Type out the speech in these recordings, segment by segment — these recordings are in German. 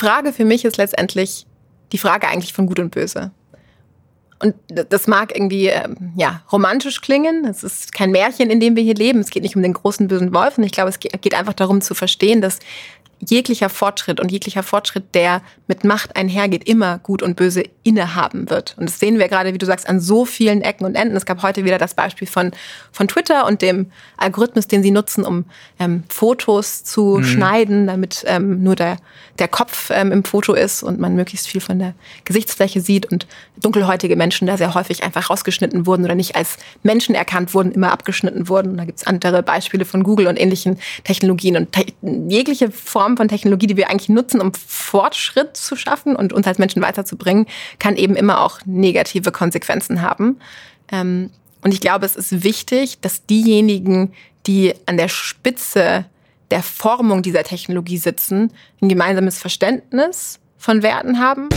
Frage für mich ist letztendlich die Frage eigentlich von Gut und Böse. Und das mag irgendwie ähm, ja romantisch klingen. Es ist kein Märchen, in dem wir hier leben. Es geht nicht um den großen bösen Wolf. Und ich glaube, es geht einfach darum zu verstehen, dass jeglicher Fortschritt und jeglicher Fortschritt, der mit Macht einhergeht, immer Gut und Böse innehaben wird. Und das sehen wir gerade, wie du sagst, an so vielen Ecken und Enden. Es gab heute wieder das Beispiel von, von Twitter und dem Algorithmus, den sie nutzen, um ähm, Fotos zu mhm. schneiden, damit ähm, nur der, der Kopf ähm, im Foto ist und man möglichst viel von der Gesichtsfläche sieht und dunkelhäutige Menschen da sehr häufig einfach rausgeschnitten wurden oder nicht als Menschen erkannt wurden, immer abgeschnitten wurden. Und da gibt's andere Beispiele von Google und ähnlichen Technologien und te jegliche Form Form von Technologie, die wir eigentlich nutzen, um Fortschritt zu schaffen und uns als Menschen weiterzubringen, kann eben immer auch negative Konsequenzen haben. Ähm, und ich glaube, es ist wichtig, dass diejenigen, die an der Spitze der Formung dieser Technologie sitzen, ein gemeinsames Verständnis von Werten haben.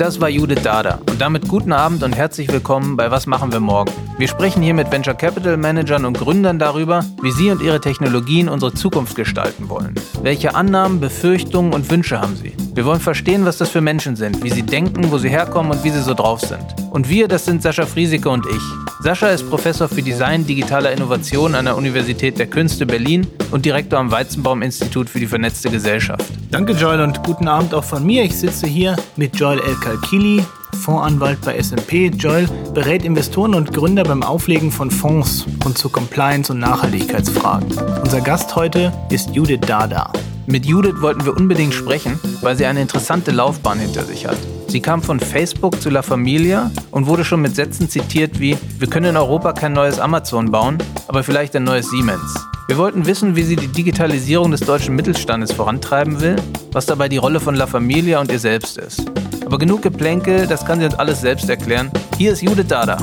Das war Judith Dada. Und damit guten Abend und herzlich willkommen bei Was machen wir morgen? Wir sprechen hier mit Venture Capital Managern und Gründern darüber, wie sie und ihre Technologien unsere Zukunft gestalten wollen. Welche Annahmen, Befürchtungen und Wünsche haben sie? Wir wollen verstehen, was das für Menschen sind, wie sie denken, wo sie herkommen und wie sie so drauf sind. Und wir, das sind Sascha Friesike und ich. Sascha ist Professor für Design digitaler Innovation an der Universität der Künste Berlin und Direktor am Weizenbaum-Institut für die vernetzte Gesellschaft. Danke, Joel, und guten Abend auch von mir. Ich sitze hier mit Joel El Kalkili, Fondsanwalt bei S&P. Joel berät Investoren und Gründer beim Auflegen von Fonds und zu Compliance- und Nachhaltigkeitsfragen. Unser Gast heute ist Judith Dada. Mit Judith wollten wir unbedingt sprechen, weil sie eine interessante Laufbahn hinter sich hat. Sie kam von Facebook zu La Familia und wurde schon mit Sätzen zitiert wie, wir können in Europa kein neues Amazon bauen, aber vielleicht ein neues Siemens. Wir wollten wissen, wie sie die Digitalisierung des deutschen Mittelstandes vorantreiben will, was dabei die Rolle von La Familia und ihr selbst ist. Aber genug Geplänkel, das kann sie uns alles selbst erklären. Hier ist Judith Dada.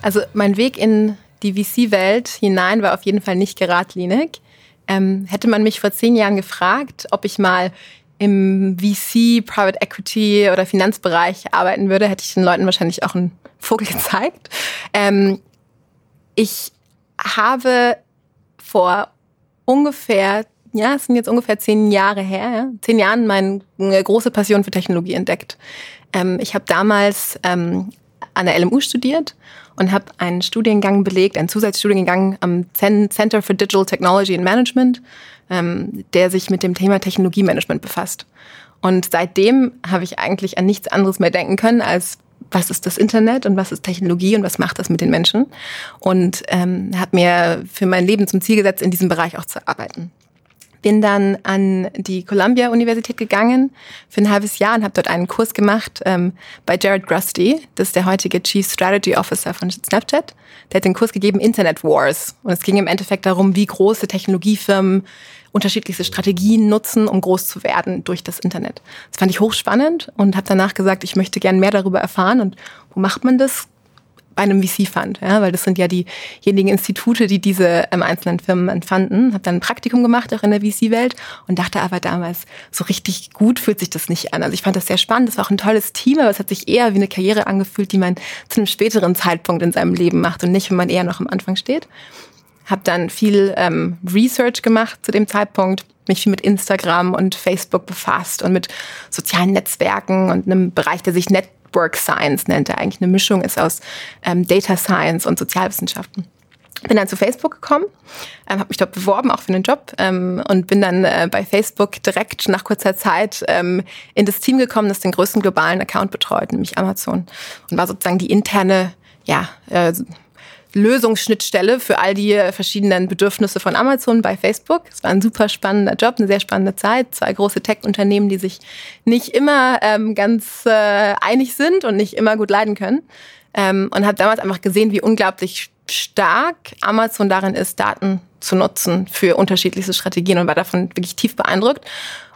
Also mein Weg in die VC-Welt hinein war auf jeden Fall nicht geradlinig. Ähm, hätte man mich vor zehn Jahren gefragt, ob ich mal im VC, Private Equity oder Finanzbereich arbeiten würde, hätte ich den Leuten wahrscheinlich auch einen Vogel gezeigt. Ähm, ich habe vor ungefähr, ja, es sind jetzt ungefähr zehn Jahre her, ja, zehn Jahren meine große Passion für Technologie entdeckt. Ähm, ich habe damals ähm, an der LMU studiert und habe einen Studiengang belegt, einen Zusatzstudiengang am Center for Digital Technology and Management, ähm, der sich mit dem Thema Technologiemanagement befasst. Und seitdem habe ich eigentlich an nichts anderes mehr denken können als was ist das Internet und was ist Technologie und was macht das mit den Menschen. Und ähm, habe mir für mein Leben zum Ziel gesetzt, in diesem Bereich auch zu arbeiten. Bin dann an die Columbia-Universität gegangen für ein halbes Jahr und habe dort einen Kurs gemacht ähm, bei Jared Grusty, das ist der heutige Chief Strategy Officer von Snapchat. Der hat den Kurs gegeben Internet Wars. Und es ging im Endeffekt darum, wie große Technologiefirmen unterschiedlichste Strategien nutzen, um groß zu werden durch das Internet. Das fand ich hochspannend und habe danach gesagt, ich möchte gern mehr darüber erfahren. Und wo macht man das? Bei einem VC-Fund, ja, weil das sind ja diejenigen Institute, die diese ähm, einzelnen Firmen entfanden. Habe dann ein Praktikum gemacht, auch in der VC-Welt und dachte aber damals, so richtig gut fühlt sich das nicht an. Also ich fand das sehr spannend, das war auch ein tolles Team, aber es hat sich eher wie eine Karriere angefühlt, die man zu einem späteren Zeitpunkt in seinem Leben macht und nicht, wenn man eher noch am Anfang steht habe dann viel ähm, Research gemacht zu dem Zeitpunkt, mich viel mit Instagram und Facebook befasst und mit sozialen Netzwerken und einem Bereich, der sich Network Science nennt, der eigentlich eine Mischung ist aus ähm, Data Science und Sozialwissenschaften. Bin dann zu Facebook gekommen, ähm, habe mich dort beworben, auch für einen Job, ähm, und bin dann äh, bei Facebook direkt nach kurzer Zeit ähm, in das Team gekommen, das den größten globalen Account betreut, nämlich Amazon. Und war sozusagen die interne, ja, äh, Lösungsschnittstelle für all die verschiedenen Bedürfnisse von Amazon bei Facebook. Es war ein super spannender Job, eine sehr spannende Zeit. Zwei große Tech-Unternehmen, die sich nicht immer ähm, ganz äh, einig sind und nicht immer gut leiden können. Ähm, und habe damals einfach gesehen, wie unglaublich stark Amazon darin ist, Daten zu nutzen für unterschiedlichste Strategien und war davon wirklich tief beeindruckt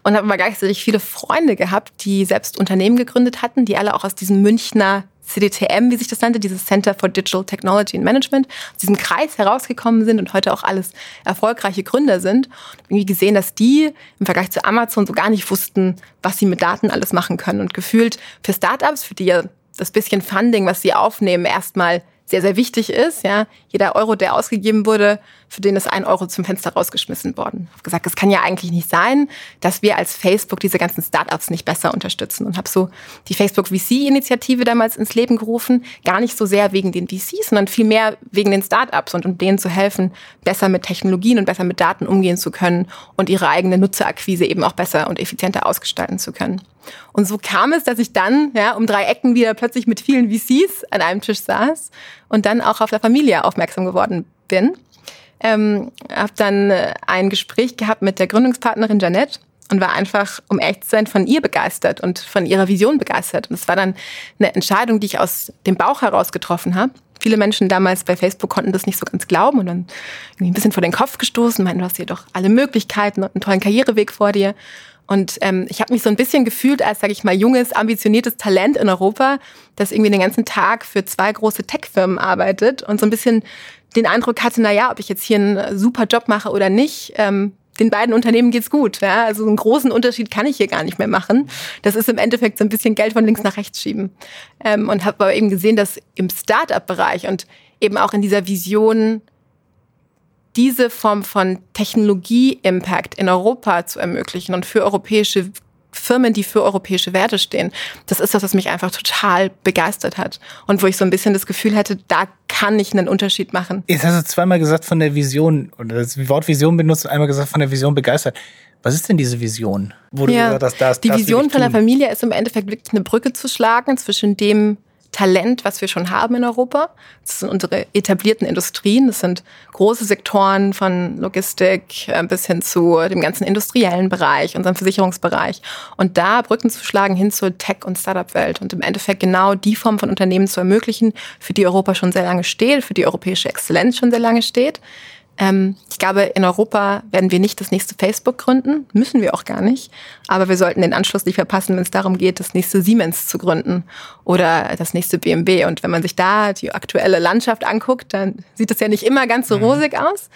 und habe aber gleichzeitig viele Freunde gehabt, die selbst Unternehmen gegründet hatten, die alle auch aus diesem Münchner CDTM, wie sich das nannte, dieses Center for Digital Technology and Management, aus diesem Kreis herausgekommen sind und heute auch alles erfolgreiche Gründer sind. Irgendwie gesehen, dass die im Vergleich zu Amazon so gar nicht wussten, was sie mit Daten alles machen können. Und gefühlt für Startups, für die ja das bisschen Funding, was sie aufnehmen, erstmal sehr, sehr wichtig ist. Ja, jeder Euro, der ausgegeben wurde, für den ist ein Euro zum Fenster rausgeschmissen worden. Habe gesagt, es kann ja eigentlich nicht sein, dass wir als Facebook diese ganzen Startups nicht besser unterstützen und habe so die Facebook VC-Initiative damals ins Leben gerufen. Gar nicht so sehr wegen den VCs, sondern vielmehr wegen den Startups und um denen zu helfen, besser mit Technologien und besser mit Daten umgehen zu können und ihre eigene Nutzerakquise eben auch besser und effizienter ausgestalten zu können. Und so kam es, dass ich dann ja, um drei Ecken wieder plötzlich mit vielen VCs an einem Tisch saß und dann auch auf der Familie aufmerksam geworden bin. Ähm, habe dann äh, ein Gespräch gehabt mit der Gründungspartnerin Janette und war einfach, um echt zu sein, von ihr begeistert und von ihrer Vision begeistert. Und es war dann eine Entscheidung, die ich aus dem Bauch heraus getroffen habe. Viele Menschen damals bei Facebook konnten das nicht so ganz glauben und dann irgendwie ein bisschen vor den Kopf gestoßen, meinten, du hast hier doch alle Möglichkeiten und einen tollen Karriereweg vor dir. Und ähm, ich habe mich so ein bisschen gefühlt als, sage ich mal, junges, ambitioniertes Talent in Europa, das irgendwie den ganzen Tag für zwei große Tech-Firmen arbeitet und so ein bisschen den Eindruck hatte, na ja, ob ich jetzt hier einen super Job mache oder nicht, ähm, den beiden Unternehmen geht's gut. Ja? Also einen großen Unterschied kann ich hier gar nicht mehr machen. Das ist im Endeffekt so ein bisschen Geld von links nach rechts schieben. Ähm, und habe aber eben gesehen, dass im Start-up-Bereich und eben auch in dieser Vision diese Form von Technologie-Impact in Europa zu ermöglichen und für europäische Firmen, die für europäische Werte stehen. Das ist das, was mich einfach total begeistert hat. Und wo ich so ein bisschen das Gefühl hätte, da kann ich einen Unterschied machen. Jetzt hast du zweimal gesagt von der Vision, oder das Wort Vision benutzt und einmal gesagt von der Vision begeistert. Was ist denn diese Vision? Wo ja, du gesagt hast, das, die das Vision von der Familie ist im Endeffekt wirklich eine Brücke zu schlagen zwischen dem, Talent, was wir schon haben in Europa. Das sind unsere etablierten Industrien. Das sind große Sektoren von Logistik äh, bis hin zu dem ganzen industriellen Bereich, unserem Versicherungsbereich. Und da Brücken zu schlagen hin zur Tech- und Startup-Welt und im Endeffekt genau die Form von Unternehmen zu ermöglichen, für die Europa schon sehr lange steht, für die europäische Exzellenz schon sehr lange steht. Ähm, ich glaube, in Europa werden wir nicht das nächste Facebook gründen, müssen wir auch gar nicht. Aber wir sollten den Anschluss nicht verpassen, wenn es darum geht, das nächste Siemens zu gründen oder das nächste BMW. Und wenn man sich da die aktuelle Landschaft anguckt, dann sieht es ja nicht immer ganz so mhm. rosig aus.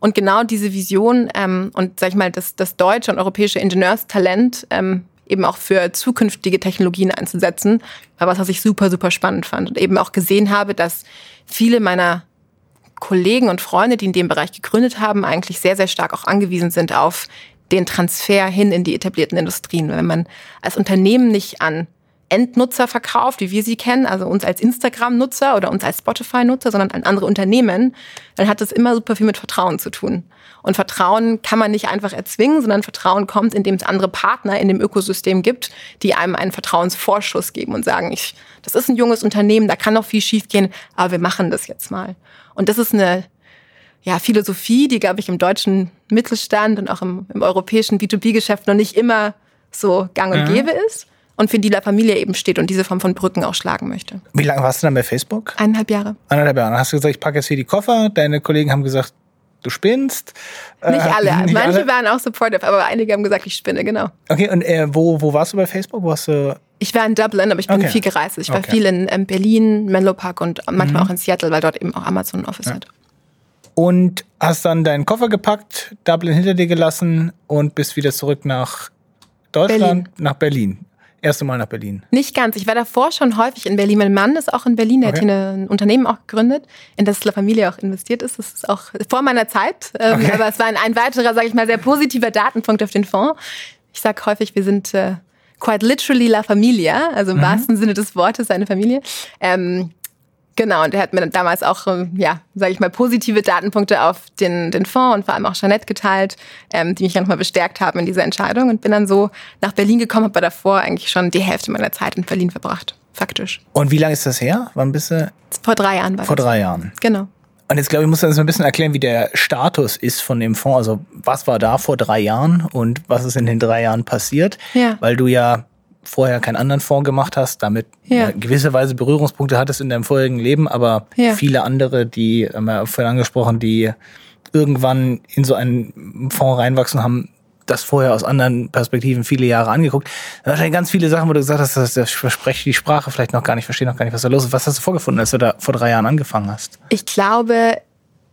Und genau diese Vision ähm, und sag ich mal, das, das deutsche und europäische Ingenieurstalent ähm, eben auch für zukünftige Technologien einzusetzen, war was, was ich super, super spannend fand und eben auch gesehen habe, dass viele meiner Kollegen und Freunde, die in dem Bereich gegründet haben, eigentlich sehr, sehr stark auch angewiesen sind auf den Transfer hin in die etablierten Industrien. Wenn man als Unternehmen nicht an Endnutzer verkauft, wie wir sie kennen, also uns als Instagram-Nutzer oder uns als Spotify-Nutzer, sondern an andere Unternehmen, dann hat das immer super viel mit Vertrauen zu tun. Und Vertrauen kann man nicht einfach erzwingen, sondern Vertrauen kommt, indem es andere Partner in dem Ökosystem gibt, die einem einen Vertrauensvorschuss geben und sagen, ich, das ist ein junges Unternehmen, da kann noch viel schiefgehen, aber wir machen das jetzt mal. Und das ist eine ja, Philosophie, die, glaube ich, im deutschen Mittelstand und auch im, im europäischen B2B-Geschäft noch nicht immer so gang und mhm. gäbe ist und für die La Familie eben steht und diese Form von Brücken auch schlagen möchte. Wie lange warst du dann bei Facebook? Eineinhalb Jahre. Eineinhalb Jahre. Dann hast du gesagt, ich packe jetzt hier die Koffer. Deine Kollegen haben gesagt, du spinnst. Nicht äh, alle. Nicht Manche alle. waren auch supportive, aber einige haben gesagt, ich spinne, genau. Okay, und äh, wo, wo warst du bei Facebook? Wo hast du ich war in Dublin, aber ich bin okay. viel gereist. Ich war okay. viel in ähm, Berlin, Menlo Park und manchmal mhm. auch in Seattle, weil dort eben auch Amazon ein Office ja. hat. Und hast dann deinen Koffer gepackt, Dublin hinter dir gelassen und bist wieder zurück nach Deutschland, Berlin. nach Berlin. Erste Mal nach Berlin. Nicht ganz. Ich war davor schon häufig in Berlin. Mein Mann ist auch in Berlin. Der okay. hat hier ein Unternehmen auch gegründet, in das La Familie auch investiert ist. Das ist auch vor meiner Zeit. Ähm, okay. Aber es war ein, ein weiterer, sage ich mal, sehr positiver Datenpunkt auf den Fonds. Ich sage häufig, wir sind äh, quite literally La Familia, also im mhm. wahrsten Sinne des Wortes seine Familie. Ähm, Genau, und er hat mir damals auch, ähm, ja, sage ich mal, positive Datenpunkte auf den, den Fonds und vor allem auch Jeanette geteilt, ähm, die mich nochmal bestärkt haben in dieser Entscheidung und bin dann so nach Berlin gekommen, habe davor eigentlich schon die Hälfte meiner Zeit in Berlin verbracht, faktisch. Und wie lange ist das her? Wann bist du? Vor drei Jahren war Vor das. drei Jahren. Genau. Und jetzt glaube ich, muss du uns ein bisschen erklären, wie der Status ist von dem Fonds. Also was war da vor drei Jahren und was ist in den drei Jahren passiert? Ja. Weil du ja vorher keinen anderen Fonds gemacht hast, damit ja. gewisserweise Berührungspunkte hattest in deinem vorherigen Leben, aber ja. viele andere, die haben wir vorhin angesprochen, die irgendwann in so einen Fonds reinwachsen, haben das vorher aus anderen Perspektiven viele Jahre angeguckt. Wahrscheinlich ganz viele Sachen, wo du gesagt hast, dass das verspreche die Sprache vielleicht noch gar nicht, verstehe noch gar nicht, was da los ist. Was hast du vorgefunden, als du da vor drei Jahren angefangen hast? Ich glaube,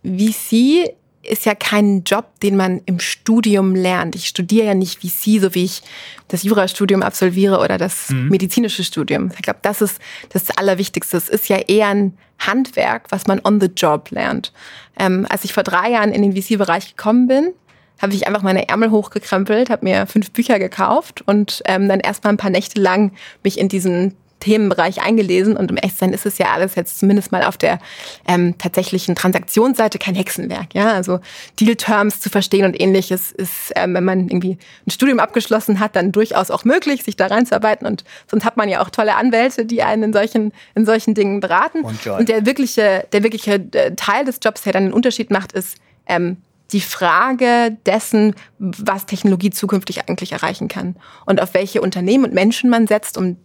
VC ist ja kein Job, den man im Studium lernt. Ich studiere ja nicht wie Sie, so wie ich das Jurastudium absolviere oder das mhm. medizinische Studium. Ich glaube, das ist das Allerwichtigste. Es ist ja eher ein Handwerk, was man on the job lernt. Ähm, als ich vor drei Jahren in den VC-Bereich gekommen bin, habe ich einfach meine Ärmel hochgekrempelt, habe mir fünf Bücher gekauft und ähm, dann erstmal ein paar Nächte lang mich in diesen Themenbereich eingelesen und im Echtsein ist es ja alles jetzt zumindest mal auf der ähm, tatsächlichen Transaktionsseite kein Hexenwerk. Ja, also Deal-Terms zu verstehen und ähnliches ist, ähm, wenn man irgendwie ein Studium abgeschlossen hat, dann durchaus auch möglich, sich da reinzuarbeiten und sonst hat man ja auch tolle Anwälte, die einen in solchen in solchen Dingen beraten. Und, und der wirkliche der wirkliche äh, Teil des Jobs, der dann den Unterschied macht, ist ähm, die Frage dessen, was Technologie zukünftig eigentlich erreichen kann und auf welche Unternehmen und Menschen man setzt, um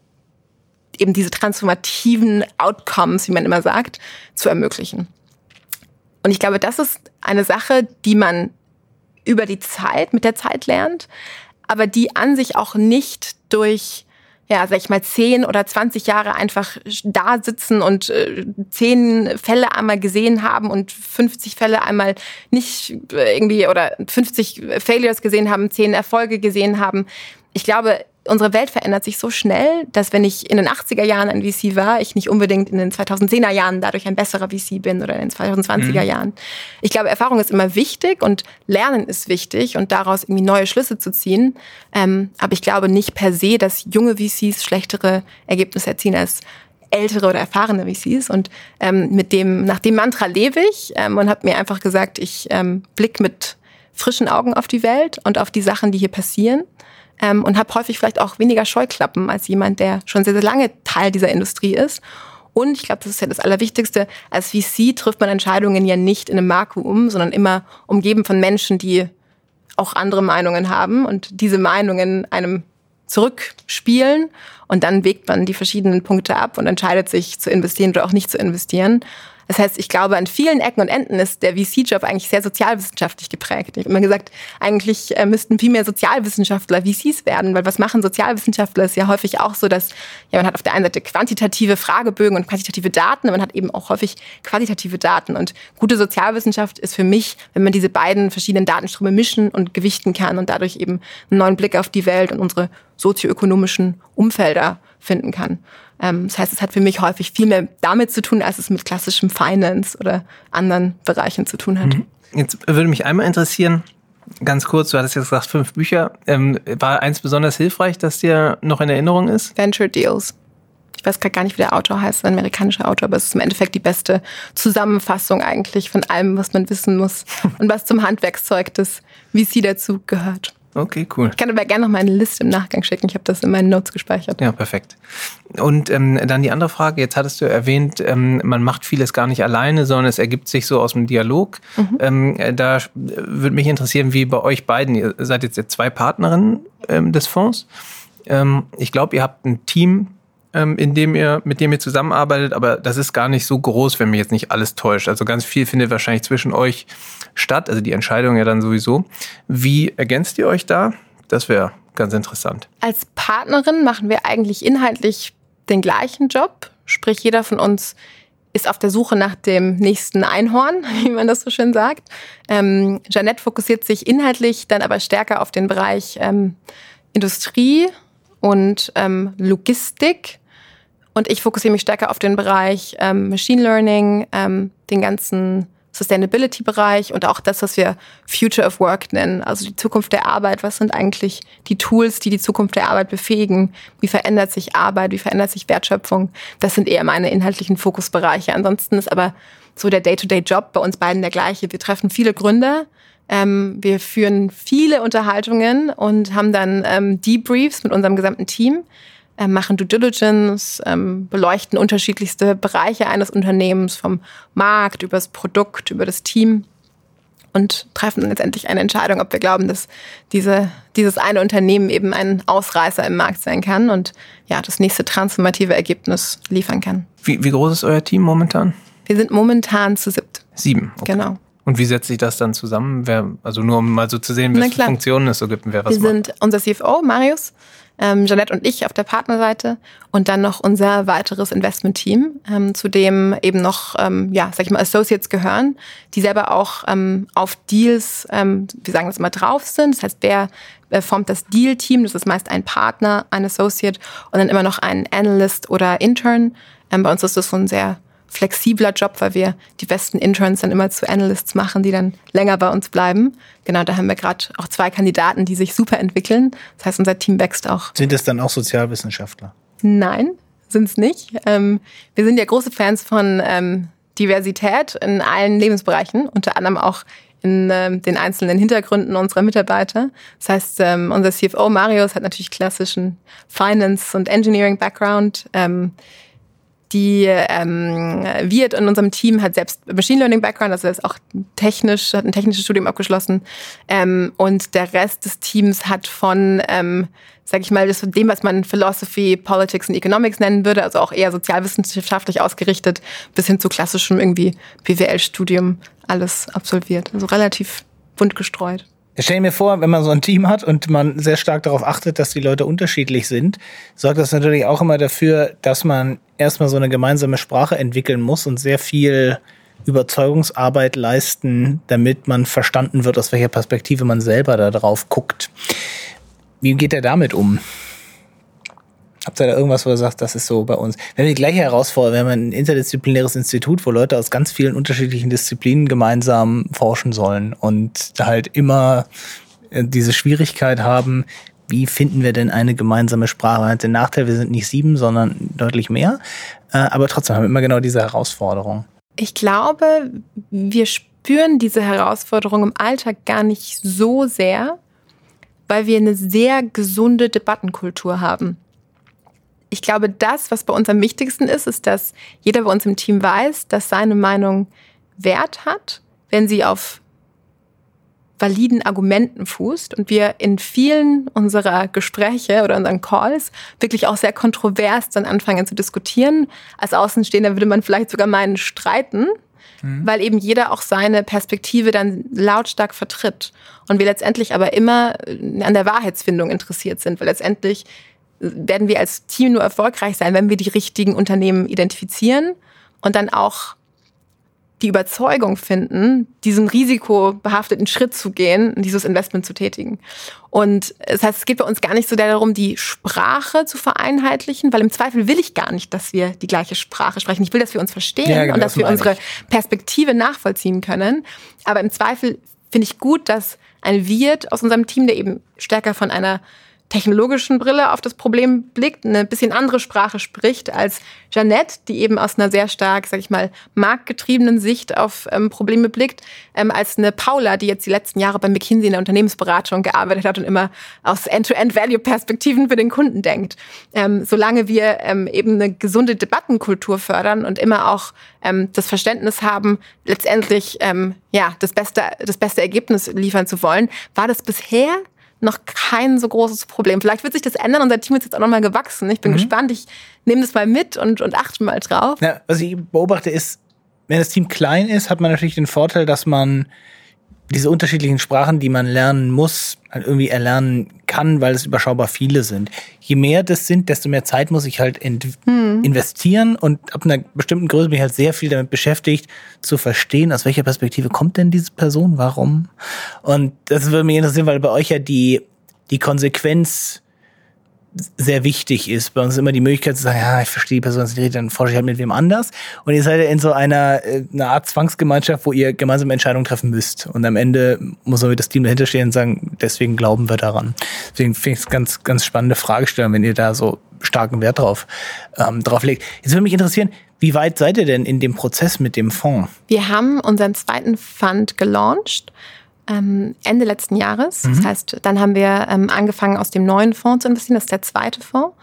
eben diese transformativen Outcomes, wie man immer sagt, zu ermöglichen. Und ich glaube, das ist eine Sache, die man über die Zeit, mit der Zeit lernt, aber die an sich auch nicht durch, ja, sag ich mal, zehn oder zwanzig Jahre einfach da sitzen und äh, zehn Fälle einmal gesehen haben und 50 Fälle einmal nicht äh, irgendwie oder 50 Failures gesehen haben, zehn Erfolge gesehen haben. Ich glaube, unsere Welt verändert sich so schnell, dass wenn ich in den 80er Jahren ein VC war, ich nicht unbedingt in den 2010er Jahren dadurch ein besserer VC bin oder in den 2020er mhm. Jahren. Ich glaube, Erfahrung ist immer wichtig und Lernen ist wichtig und daraus irgendwie neue Schlüsse zu ziehen. Ähm, aber ich glaube nicht per se, dass junge VCs schlechtere Ergebnisse erzielen als ältere oder erfahrene VCs. Und ähm, mit dem, nach dem Mantra lebe ich ähm, und habe mir einfach gesagt, ich ähm, blick mit frischen Augen auf die Welt und auf die Sachen, die hier passieren ähm, und habe häufig vielleicht auch weniger Scheuklappen als jemand, der schon sehr, sehr lange Teil dieser Industrie ist. Und ich glaube, das ist ja das Allerwichtigste, als VC trifft man Entscheidungen ja nicht in einem Vakuum, sondern immer umgeben von Menschen, die auch andere Meinungen haben und diese Meinungen einem zurückspielen und dann wägt man die verschiedenen Punkte ab und entscheidet sich zu investieren oder auch nicht zu investieren. Das heißt, ich glaube, an vielen Ecken und Enden ist der VC-Job eigentlich sehr sozialwissenschaftlich geprägt. Ich habe immer gesagt, eigentlich äh, müssten viel mehr Sozialwissenschaftler VCs werden, weil was machen Sozialwissenschaftler ist ja häufig auch so, dass ja, man hat auf der einen Seite quantitative Fragebögen und quantitative Daten, aber man hat eben auch häufig qualitative Daten. Und gute Sozialwissenschaft ist für mich, wenn man diese beiden verschiedenen Datenströme mischen und gewichten kann und dadurch eben einen neuen Blick auf die Welt und unsere sozioökonomischen Umfelder finden kann. Ähm, das heißt, es hat für mich häufig viel mehr damit zu tun, als es mit klassischem Finance oder anderen Bereichen zu tun hat. Mhm. Jetzt würde mich einmal interessieren, ganz kurz, du hattest jetzt gesagt, fünf Bücher. Ähm, war eins besonders hilfreich, das dir noch in Erinnerung ist? Venture Deals. Ich weiß gerade gar nicht, wie der Autor heißt, ein amerikanischer Autor, aber es ist im Endeffekt die beste Zusammenfassung eigentlich von allem, was man wissen muss und was zum Handwerkszeug des VC dazu gehört. Okay, cool. Ich kann aber gerne noch meine Liste im Nachgang schicken. Ich habe das in meinen Notes gespeichert. Ja, perfekt. Und ähm, dann die andere Frage. Jetzt hattest du erwähnt, ähm, man macht vieles gar nicht alleine, sondern es ergibt sich so aus dem Dialog. Mhm. Ähm, da würde mich interessieren, wie bei euch beiden. Ihr seid jetzt zwei Partnerinnen ähm, des Fonds. Ähm, ich glaube, ihr habt ein Team ähm, in dem ihr, mit dem ihr zusammenarbeitet, aber das ist gar nicht so groß, wenn mich jetzt nicht alles täuscht. Also ganz viel findet wahrscheinlich zwischen euch statt, also die Entscheidung ja dann sowieso. Wie ergänzt ihr euch da? Das wäre ganz interessant. Als Partnerin machen wir eigentlich inhaltlich den gleichen Job, sprich jeder von uns ist auf der Suche nach dem nächsten Einhorn, wie man das so schön sagt. Ähm, Jeanette fokussiert sich inhaltlich dann aber stärker auf den Bereich ähm, Industrie und ähm, Logistik und ich fokussiere mich stärker auf den Bereich ähm, Machine Learning, ähm, den ganzen Sustainability-Bereich und auch das, was wir Future of Work nennen, also die Zukunft der Arbeit. Was sind eigentlich die Tools, die die Zukunft der Arbeit befähigen? Wie verändert sich Arbeit? Wie verändert sich Wertschöpfung? Das sind eher meine inhaltlichen Fokusbereiche. Ansonsten ist aber so der Day-to-Day-Job bei uns beiden der gleiche. Wir treffen viele Gründer. Ähm, wir führen viele Unterhaltungen und haben dann ähm, Debriefs mit unserem gesamten Team äh, machen Due Diligence, ähm, beleuchten unterschiedlichste Bereiche eines Unternehmens, vom Markt über das Produkt, über das Team und treffen dann letztendlich eine Entscheidung, ob wir glauben, dass diese, dieses eine Unternehmen eben ein Ausreißer im Markt sein kann und ja, das nächste transformative Ergebnis liefern kann. Wie, wie groß ist euer Team momentan? Wir sind momentan zu siebt. Sieben. Okay. Genau. Und wie setzt sich das dann zusammen? Wer, also nur um mal so zu sehen, welche Funktionen es so gibt und wer was Wir macht. sind unser CFO, Marius, ähm, Jeanette und ich auf der Partnerseite und dann noch unser weiteres Investment-Team, ähm, zu dem eben noch, ähm, ja, sag ich mal, Associates gehören, die selber auch ähm, auf Deals, ähm, wir sagen das immer, drauf sind. Das heißt, wer äh, formt das Deal-Team, das ist meist ein Partner, ein Associate und dann immer noch ein Analyst oder Intern. Ähm, bei uns ist das so ein sehr flexibler Job, weil wir die besten Interns dann immer zu Analysts machen, die dann länger bei uns bleiben. Genau, da haben wir gerade auch zwei Kandidaten, die sich super entwickeln. Das heißt, unser Team wächst auch. Sind es dann auch Sozialwissenschaftler? Nein, sind es nicht. Ähm, wir sind ja große Fans von ähm, Diversität in allen Lebensbereichen, unter anderem auch in ähm, den einzelnen Hintergründen unserer Mitarbeiter. Das heißt, ähm, unser CFO Marius hat natürlich klassischen Finance- und Engineering-Background. Ähm, die ähm, Wirt in unserem Team hat selbst Machine Learning Background, also ist auch technisch, hat ein technisches Studium abgeschlossen. Ähm, und der Rest des Teams hat von, ähm, sag ich mal, das von dem, was man Philosophy, Politics und Economics nennen würde, also auch eher sozialwissenschaftlich ausgerichtet, bis hin zu klassischem irgendwie BWL-Studium alles absolviert. Also relativ bunt gestreut. Ich stelle mir vor, wenn man so ein Team hat und man sehr stark darauf achtet, dass die Leute unterschiedlich sind, sorgt das natürlich auch immer dafür, dass man erstmal so eine gemeinsame Sprache entwickeln muss und sehr viel Überzeugungsarbeit leisten, damit man verstanden wird, aus welcher Perspektive man selber da drauf guckt. Wie geht er damit um? Habt ihr da irgendwas, wo ihr sagt, das ist so bei uns? Wir haben die gleiche Herausforderung. Wir haben ein interdisziplinäres Institut, wo Leute aus ganz vielen unterschiedlichen Disziplinen gemeinsam forschen sollen und halt immer äh, diese Schwierigkeit haben, wie finden wir denn eine gemeinsame Sprache? Den Nachteil, wir sind nicht sieben, sondern deutlich mehr. Äh, aber trotzdem haben wir immer genau diese Herausforderung. Ich glaube, wir spüren diese Herausforderung im Alltag gar nicht so sehr, weil wir eine sehr gesunde Debattenkultur haben ich glaube, das, was bei uns am wichtigsten ist, ist, dass jeder bei uns im Team weiß, dass seine Meinung Wert hat, wenn sie auf validen Argumenten fußt und wir in vielen unserer Gespräche oder unseren Calls wirklich auch sehr kontrovers dann anfangen zu diskutieren. Als Außenstehender würde man vielleicht sogar meinen streiten, mhm. weil eben jeder auch seine Perspektive dann lautstark vertritt und wir letztendlich aber immer an der Wahrheitsfindung interessiert sind, weil letztendlich werden wir als Team nur erfolgreich sein, wenn wir die richtigen Unternehmen identifizieren und dann auch die Überzeugung finden, diesen risikobehafteten Schritt zu gehen, dieses Investment zu tätigen. Und das heißt, es geht bei uns gar nicht so darum, die Sprache zu vereinheitlichen, weil im Zweifel will ich gar nicht, dass wir die gleiche Sprache sprechen. Ich will, dass wir uns verstehen ja, genau, und dass wir unsere Perspektive nachvollziehen können. Aber im Zweifel finde ich gut, dass ein Wirt aus unserem Team, der eben stärker von einer technologischen Brille auf das Problem blickt, eine bisschen andere Sprache spricht als Jeannette, die eben aus einer sehr stark, sag ich mal, marktgetriebenen Sicht auf ähm, Probleme blickt, ähm, als eine Paula, die jetzt die letzten Jahre bei McKinsey in der Unternehmensberatung gearbeitet hat und immer aus End-to-End-Value-Perspektiven für den Kunden denkt. Ähm, solange wir ähm, eben eine gesunde Debattenkultur fördern und immer auch ähm, das Verständnis haben, letztendlich ähm, ja das beste das beste Ergebnis liefern zu wollen, war das bisher noch kein so großes Problem. Vielleicht wird sich das ändern. Unser Team ist jetzt auch nochmal gewachsen. Ich bin mhm. gespannt. Ich nehme das mal mit und, und achte mal drauf. Ja, was ich beobachte ist, wenn das Team klein ist, hat man natürlich den Vorteil, dass man diese unterschiedlichen Sprachen, die man lernen muss, halt irgendwie erlernen kann, weil es überschaubar viele sind. Je mehr das sind, desto mehr Zeit muss ich halt in hm. investieren und ab einer bestimmten Größe bin ich halt sehr viel damit beschäftigt, zu verstehen, aus welcher Perspektive kommt denn diese Person, warum. Und das würde mich interessieren, weil bei euch ja die, die Konsequenz sehr wichtig ist. Bei uns ist immer die Möglichkeit zu sagen, ja, ich verstehe die Person nicht richtig, dann forsche ich halt mit wem anders. Und ihr seid ja in so einer, äh, einer Art Zwangsgemeinschaft, wo ihr gemeinsame Entscheidungen treffen müsst. Und am Ende muss man mit das Team dahinter stehen und sagen, deswegen glauben wir daran. Deswegen finde ich es ganz, ganz spannende Fragestellung, wenn ihr da so starken Wert drauf, ähm, drauf legt. Jetzt würde mich interessieren, wie weit seid ihr denn in dem Prozess mit dem Fonds? Wir haben unseren zweiten Fund gelauncht ähm, Ende letzten Jahres. Mhm. Das heißt, dann haben wir ähm, angefangen, aus dem neuen Fonds zu investieren. Das ist der zweite Fonds.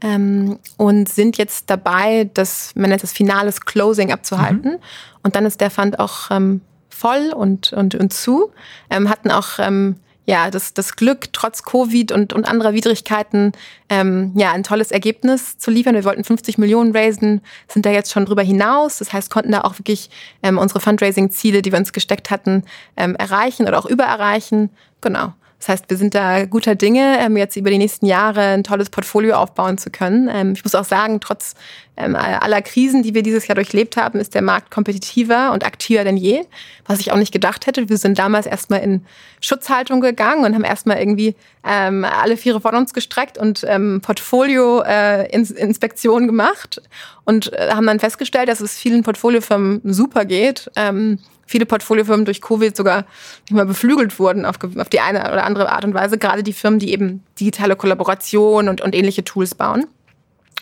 Ähm, und sind jetzt dabei, das, man nennt das finales Closing abzuhalten. Mhm. Und dann ist der Fund auch ähm, voll und, und, und zu. Ähm, hatten auch ähm, ja, das, das Glück, trotz Covid und, und anderer Widrigkeiten, ähm, ja, ein tolles Ergebnis zu liefern. Wir wollten 50 Millionen raisen, sind da jetzt schon drüber hinaus. Das heißt, konnten da auch wirklich ähm, unsere Fundraising-Ziele, die wir uns gesteckt hatten, ähm, erreichen oder auch übererreichen. Genau. Das heißt, wir sind da guter Dinge, ähm, jetzt über die nächsten Jahre ein tolles Portfolio aufbauen zu können. Ähm, ich muss auch sagen, trotz ähm, aller Krisen, die wir dieses Jahr durchlebt haben, ist der Markt kompetitiver und aktiver denn je, was ich auch nicht gedacht hätte. Wir sind damals erstmal in Schutzhaltung gegangen und haben erstmal irgendwie ähm, alle Viere von uns gestreckt und ähm, Portfolio-Inspektion äh, gemacht und äh, haben dann festgestellt, dass es vielen Portfoliofirmen super geht. Ähm, viele Portfoliofirmen durch Covid sogar nicht mal beflügelt wurden auf, auf die eine oder andere Art und Weise. Gerade die Firmen, die eben digitale Kollaboration und, und ähnliche Tools bauen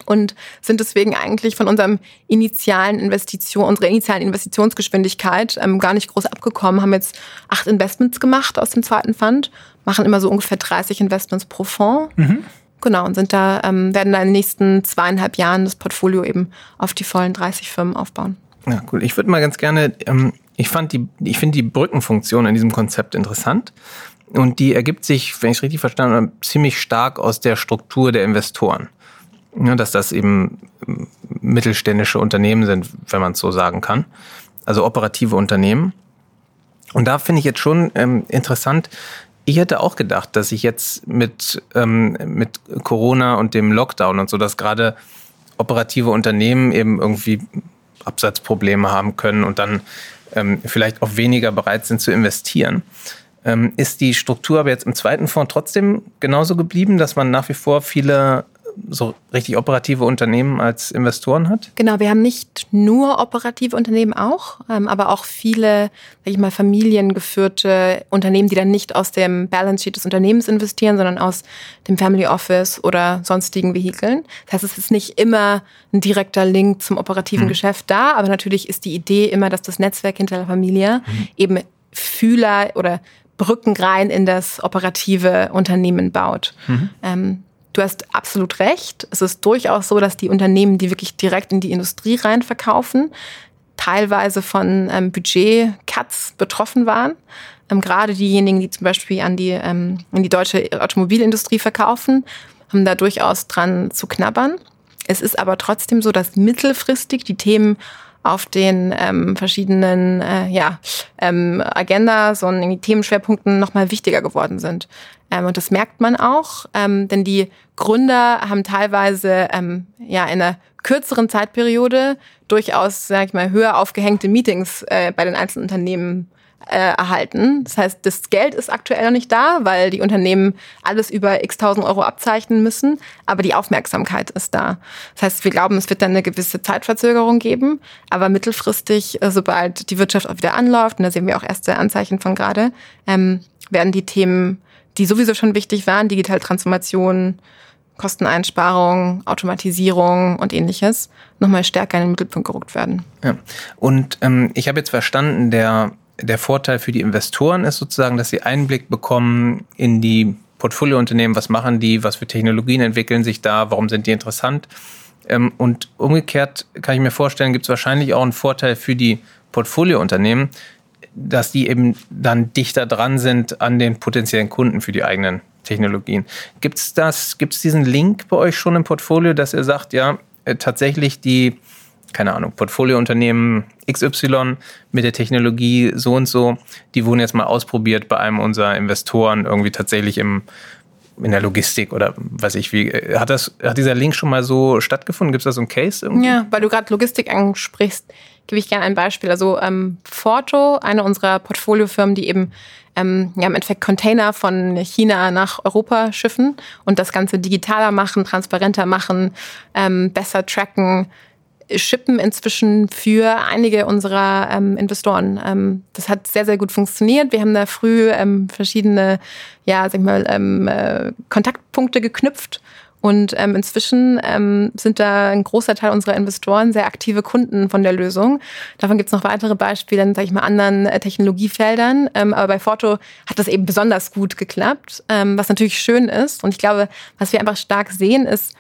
und sind deswegen eigentlich von unserem initialen Investition, unserer initialen Investitionsgeschwindigkeit ähm, gar nicht groß abgekommen, haben jetzt acht Investments gemacht aus dem zweiten Fund, machen immer so ungefähr 30 Investments pro Fonds. Mhm. Genau, und sind da, ähm, werden da in den nächsten zweieinhalb Jahren das Portfolio eben auf die vollen 30 Firmen aufbauen. Ja, cool. Ich würde mal ganz gerne ähm, ich fand die, ich finde die Brückenfunktion in diesem Konzept interessant. Und die ergibt sich, wenn ich es richtig verstanden habe, ziemlich stark aus der Struktur der Investoren. Ja, dass das eben mittelständische Unternehmen sind, wenn man es so sagen kann. Also operative Unternehmen. Und da finde ich jetzt schon ähm, interessant, ich hätte auch gedacht, dass sich jetzt mit, ähm, mit Corona und dem Lockdown und so, dass gerade operative Unternehmen eben irgendwie Absatzprobleme haben können und dann ähm, vielleicht auch weniger bereit sind zu investieren. Ähm, ist die Struktur aber jetzt im zweiten Fonds trotzdem genauso geblieben, dass man nach wie vor viele so richtig operative Unternehmen als Investoren hat? Genau, wir haben nicht nur operative Unternehmen auch, ähm, aber auch viele, sag ich mal, familiengeführte Unternehmen, die dann nicht aus dem Balance Sheet des Unternehmens investieren, sondern aus dem Family Office oder sonstigen Vehikeln. Das heißt, es ist nicht immer ein direkter Link zum operativen mhm. Geschäft da, aber natürlich ist die Idee immer, dass das Netzwerk hinter der Familie mhm. eben Fühler oder Brücken rein in das operative Unternehmen baut. Mhm. Ähm, Du hast absolut recht. Es ist durchaus so, dass die Unternehmen, die wirklich direkt in die Industrie rein verkaufen, teilweise von ähm, Budget-Cuts betroffen waren. Ähm, gerade diejenigen, die zum Beispiel an die, ähm, in die deutsche Automobilindustrie verkaufen, haben da durchaus dran zu knabbern. Es ist aber trotzdem so, dass mittelfristig die Themen auf den ähm, verschiedenen äh, ja, ähm, Agendas und Themenschwerpunkten nochmal wichtiger geworden sind. Ähm, und das merkt man auch, ähm, denn die Gründer haben teilweise ähm, ja in einer kürzeren Zeitperiode durchaus, sag ich mal, höher aufgehängte Meetings äh, bei den einzelnen Unternehmen äh, erhalten. Das heißt, das Geld ist aktuell noch nicht da, weil die Unternehmen alles über x tausend Euro abzeichnen müssen, aber die Aufmerksamkeit ist da. Das heißt, wir glauben, es wird dann eine gewisse Zeitverzögerung geben, aber mittelfristig, äh, sobald die Wirtschaft auch wieder anläuft, und da sehen wir auch erste Anzeichen von gerade, ähm, werden die Themen, die sowieso schon wichtig waren, digitale Transformation, Kosteneinsparung, Automatisierung und ähnliches nochmal stärker in den Mittelpunkt gerückt werden. Ja. Und ähm, ich habe jetzt verstanden, der der Vorteil für die Investoren ist sozusagen, dass sie Einblick bekommen in die Portfoliounternehmen, was machen die, was für Technologien entwickeln sich da, warum sind die interessant. Ähm, und umgekehrt kann ich mir vorstellen, gibt es wahrscheinlich auch einen Vorteil für die Portfoliounternehmen, dass die eben dann dichter dran sind an den potenziellen Kunden für die eigenen Technologien. Gibt es diesen Link bei euch schon im Portfolio, dass ihr sagt, ja, äh, tatsächlich die keine Ahnung, Portfoliounternehmen XY mit der Technologie so und so, die wurden jetzt mal ausprobiert bei einem unserer Investoren irgendwie tatsächlich im in der Logistik oder weiß ich wie. Hat das, hat dieser Link schon mal so stattgefunden? Gibt es da so einen Case irgendwie? Ja, weil du gerade Logistik ansprichst, gebe ich gerne ein Beispiel. Also ähm, Forto, eine unserer Portfoliofirmen, die eben ähm, ja, im Endeffekt Container von China nach Europa schiffen und das Ganze digitaler machen, transparenter machen, ähm, besser tracken, shippen inzwischen für einige unserer ähm, Investoren. Ähm, das hat sehr, sehr gut funktioniert. Wir haben da früh ähm, verschiedene, ja, sag ich mal, ähm, äh, Kontaktpunkte geknüpft. Und ähm, inzwischen ähm, sind da ein großer Teil unserer Investoren sehr aktive Kunden von der Lösung. Davon gibt es noch weitere Beispiele in, sag ich mal, anderen äh, Technologiefeldern. Ähm, aber bei Forto hat das eben besonders gut geklappt, ähm, was natürlich schön ist. Und ich glaube, was wir einfach stark sehen, ist,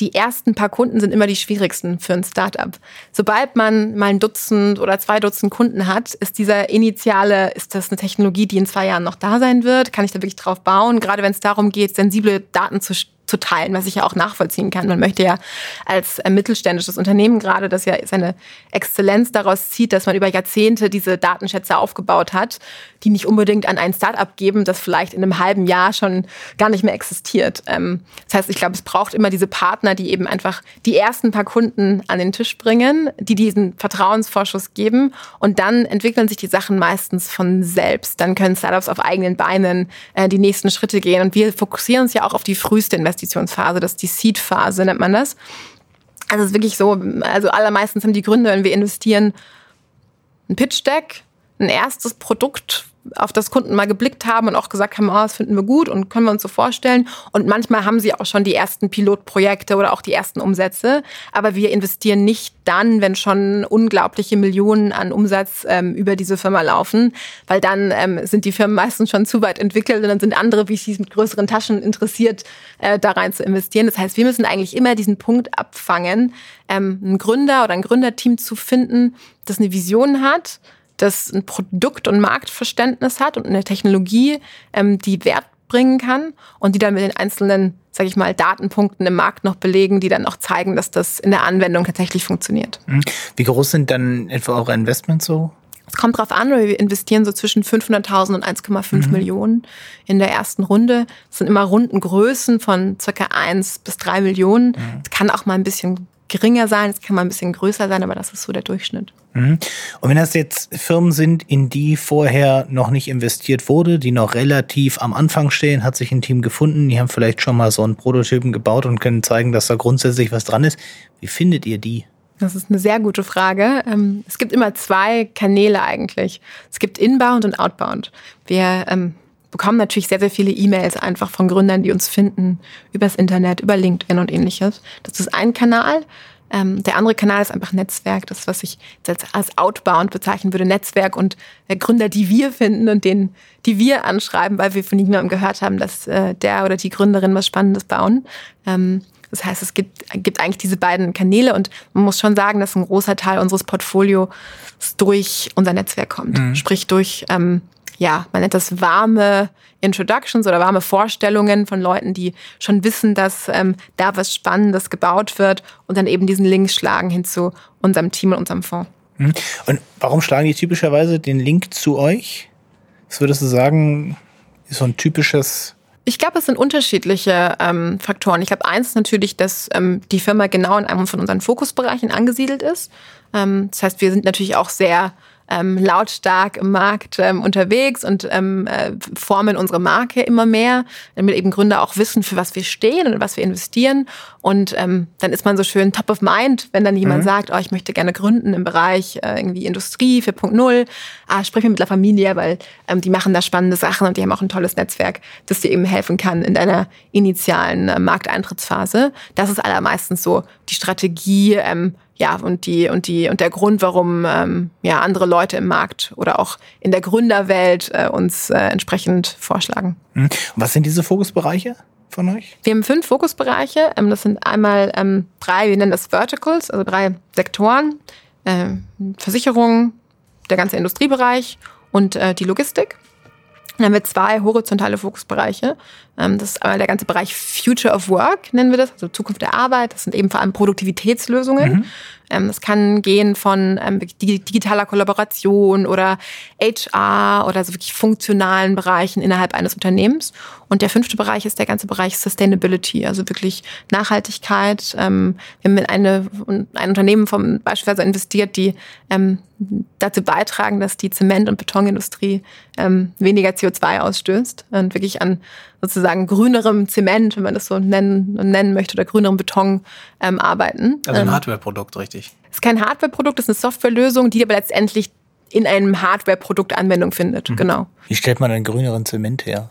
die ersten paar Kunden sind immer die schwierigsten für ein Startup. Sobald man mal ein Dutzend oder zwei Dutzend Kunden hat, ist dieser initiale, ist das eine Technologie, die in zwei Jahren noch da sein wird? Kann ich da wirklich drauf bauen? Gerade wenn es darum geht, sensible Daten zu zu teilen, was ich ja auch nachvollziehen kann. Man möchte ja als äh, mittelständisches Unternehmen gerade, das ja seine Exzellenz daraus zieht, dass man über Jahrzehnte diese Datenschätze aufgebaut hat, die nicht unbedingt an ein Startup geben, das vielleicht in einem halben Jahr schon gar nicht mehr existiert. Ähm, das heißt, ich glaube, es braucht immer diese Partner, die eben einfach die ersten paar Kunden an den Tisch bringen, die diesen Vertrauensvorschuss geben und dann entwickeln sich die Sachen meistens von selbst. Dann können Startups auf eigenen Beinen äh, die nächsten Schritte gehen und wir fokussieren uns ja auch auf die früheste Investition Investitionsphase, das ist die Seed-Phase, nennt man das. Also es ist wirklich so, also allermeistens haben die Gründer, wenn wir investieren, ein Pitch-Deck, ein erstes Produkt, auf das Kunden mal geblickt haben und auch gesagt haben, oh, das finden wir gut und können wir uns so vorstellen. Und manchmal haben sie auch schon die ersten Pilotprojekte oder auch die ersten Umsätze. Aber wir investieren nicht dann, wenn schon unglaubliche Millionen an Umsatz ähm, über diese Firma laufen, weil dann ähm, sind die Firmen meistens schon zu weit entwickelt und dann sind andere VCs mit größeren Taschen interessiert, äh, da rein zu investieren. Das heißt, wir müssen eigentlich immer diesen Punkt abfangen, ähm, einen Gründer oder ein Gründerteam zu finden, das eine Vision hat, das ein Produkt- und Marktverständnis hat und eine Technologie, ähm, die Wert bringen kann und die dann mit den einzelnen, sage ich mal, Datenpunkten im Markt noch belegen, die dann auch zeigen, dass das in der Anwendung tatsächlich funktioniert. Mhm. Wie groß sind dann etwa eure Investments so? Es kommt drauf an, wir investieren so zwischen 500.000 und 1,5 mhm. Millionen in der ersten Runde. Das sind immer Rundengrößen von circa 1 bis 3 Millionen. Mhm. Es kann auch mal ein bisschen geringer sein, es kann mal ein bisschen größer sein, aber das ist so der Durchschnitt. Mhm. Und wenn das jetzt Firmen sind, in die vorher noch nicht investiert wurde, die noch relativ am Anfang stehen, hat sich ein Team gefunden, die haben vielleicht schon mal so einen Prototypen gebaut und können zeigen, dass da grundsätzlich was dran ist. Wie findet ihr die? Das ist eine sehr gute Frage. Ähm, es gibt immer zwei Kanäle eigentlich. Es gibt Inbound und Outbound. Wir ähm, bekommen natürlich sehr, sehr viele E-Mails einfach von Gründern, die uns finden, übers Internet, über LinkedIn und ähnliches. Das ist ein Kanal. Ähm, der andere Kanal ist einfach Netzwerk, das, was ich als, als Outbound bezeichnen würde, Netzwerk und äh, Gründer, die wir finden und denen, die wir anschreiben, weil wir von niemandem gehört haben, dass äh, der oder die Gründerin was Spannendes bauen. Ähm, das heißt, es gibt, gibt eigentlich diese beiden Kanäle und man muss schon sagen, dass ein großer Teil unseres Portfolios durch unser Netzwerk kommt. Mhm. Sprich durch ähm, ja, man nennt das warme Introductions oder warme Vorstellungen von Leuten, die schon wissen, dass ähm, da was Spannendes gebaut wird und dann eben diesen Link schlagen hin zu unserem Team und unserem Fonds. Mhm. Und warum schlagen die typischerweise den Link zu euch? Was würdest du sagen, ist so ein typisches ich glaube, es sind unterschiedliche ähm, Faktoren. Ich glaube, eins ist natürlich, dass ähm, die Firma genau in einem von unseren Fokusbereichen angesiedelt ist. Ähm, das heißt, wir sind natürlich auch sehr ähm, lautstark im Markt ähm, unterwegs und ähm, äh, formen unsere Marke immer mehr, damit eben Gründer auch wissen, für was wir stehen und was wir investieren. Und ähm, dann ist man so schön top of mind, wenn dann jemand mhm. sagt, oh, ich möchte gerne gründen im Bereich äh, irgendwie Industrie 4.0. Ah, sprich mit der Familie, weil ähm, die machen da spannende Sachen und die haben auch ein tolles Netzwerk, das dir eben helfen kann in deiner initialen äh, Markteintrittsphase. Das ist allermeistens so die Strategie, ähm, ja, und die, und die, und der Grund, warum ähm, ja, andere Leute im Markt oder auch in der Gründerwelt äh, uns äh, entsprechend vorschlagen. Mhm. Was sind diese Fokusbereiche? Von euch? Wir haben fünf Fokusbereiche. Ähm, das sind einmal ähm, drei, wir nennen das Verticals, also drei Sektoren. Äh, Versicherung, der ganze Industriebereich und äh, die Logistik. Dann haben wir zwei horizontale Fokusbereiche. Ähm, das ist einmal der ganze Bereich Future of Work, nennen wir das, also Zukunft der Arbeit. Das sind eben vor allem Produktivitätslösungen. Mhm. Ähm, das kann gehen von ähm, digitaler Kollaboration oder HR oder so wirklich funktionalen Bereichen innerhalb eines Unternehmens. Und der fünfte Bereich ist der ganze Bereich Sustainability, also wirklich Nachhaltigkeit. Wir haben in eine, ein Unternehmen vom beispielsweise investiert, die dazu beitragen, dass die Zement- und Betonindustrie weniger CO2 ausstößt und wirklich an sozusagen grünerem Zement, wenn man das so nennen, nennen möchte, oder grünerem Beton ähm, arbeiten. Also ein ähm, Hardware-Produkt, richtig? Es ist kein Hardware-Produkt, es ist eine Softwarelösung, die aber letztendlich in einem Hardware-Produkt Anwendung findet. Mhm. Genau. Wie stellt man einen grüneren Zement her?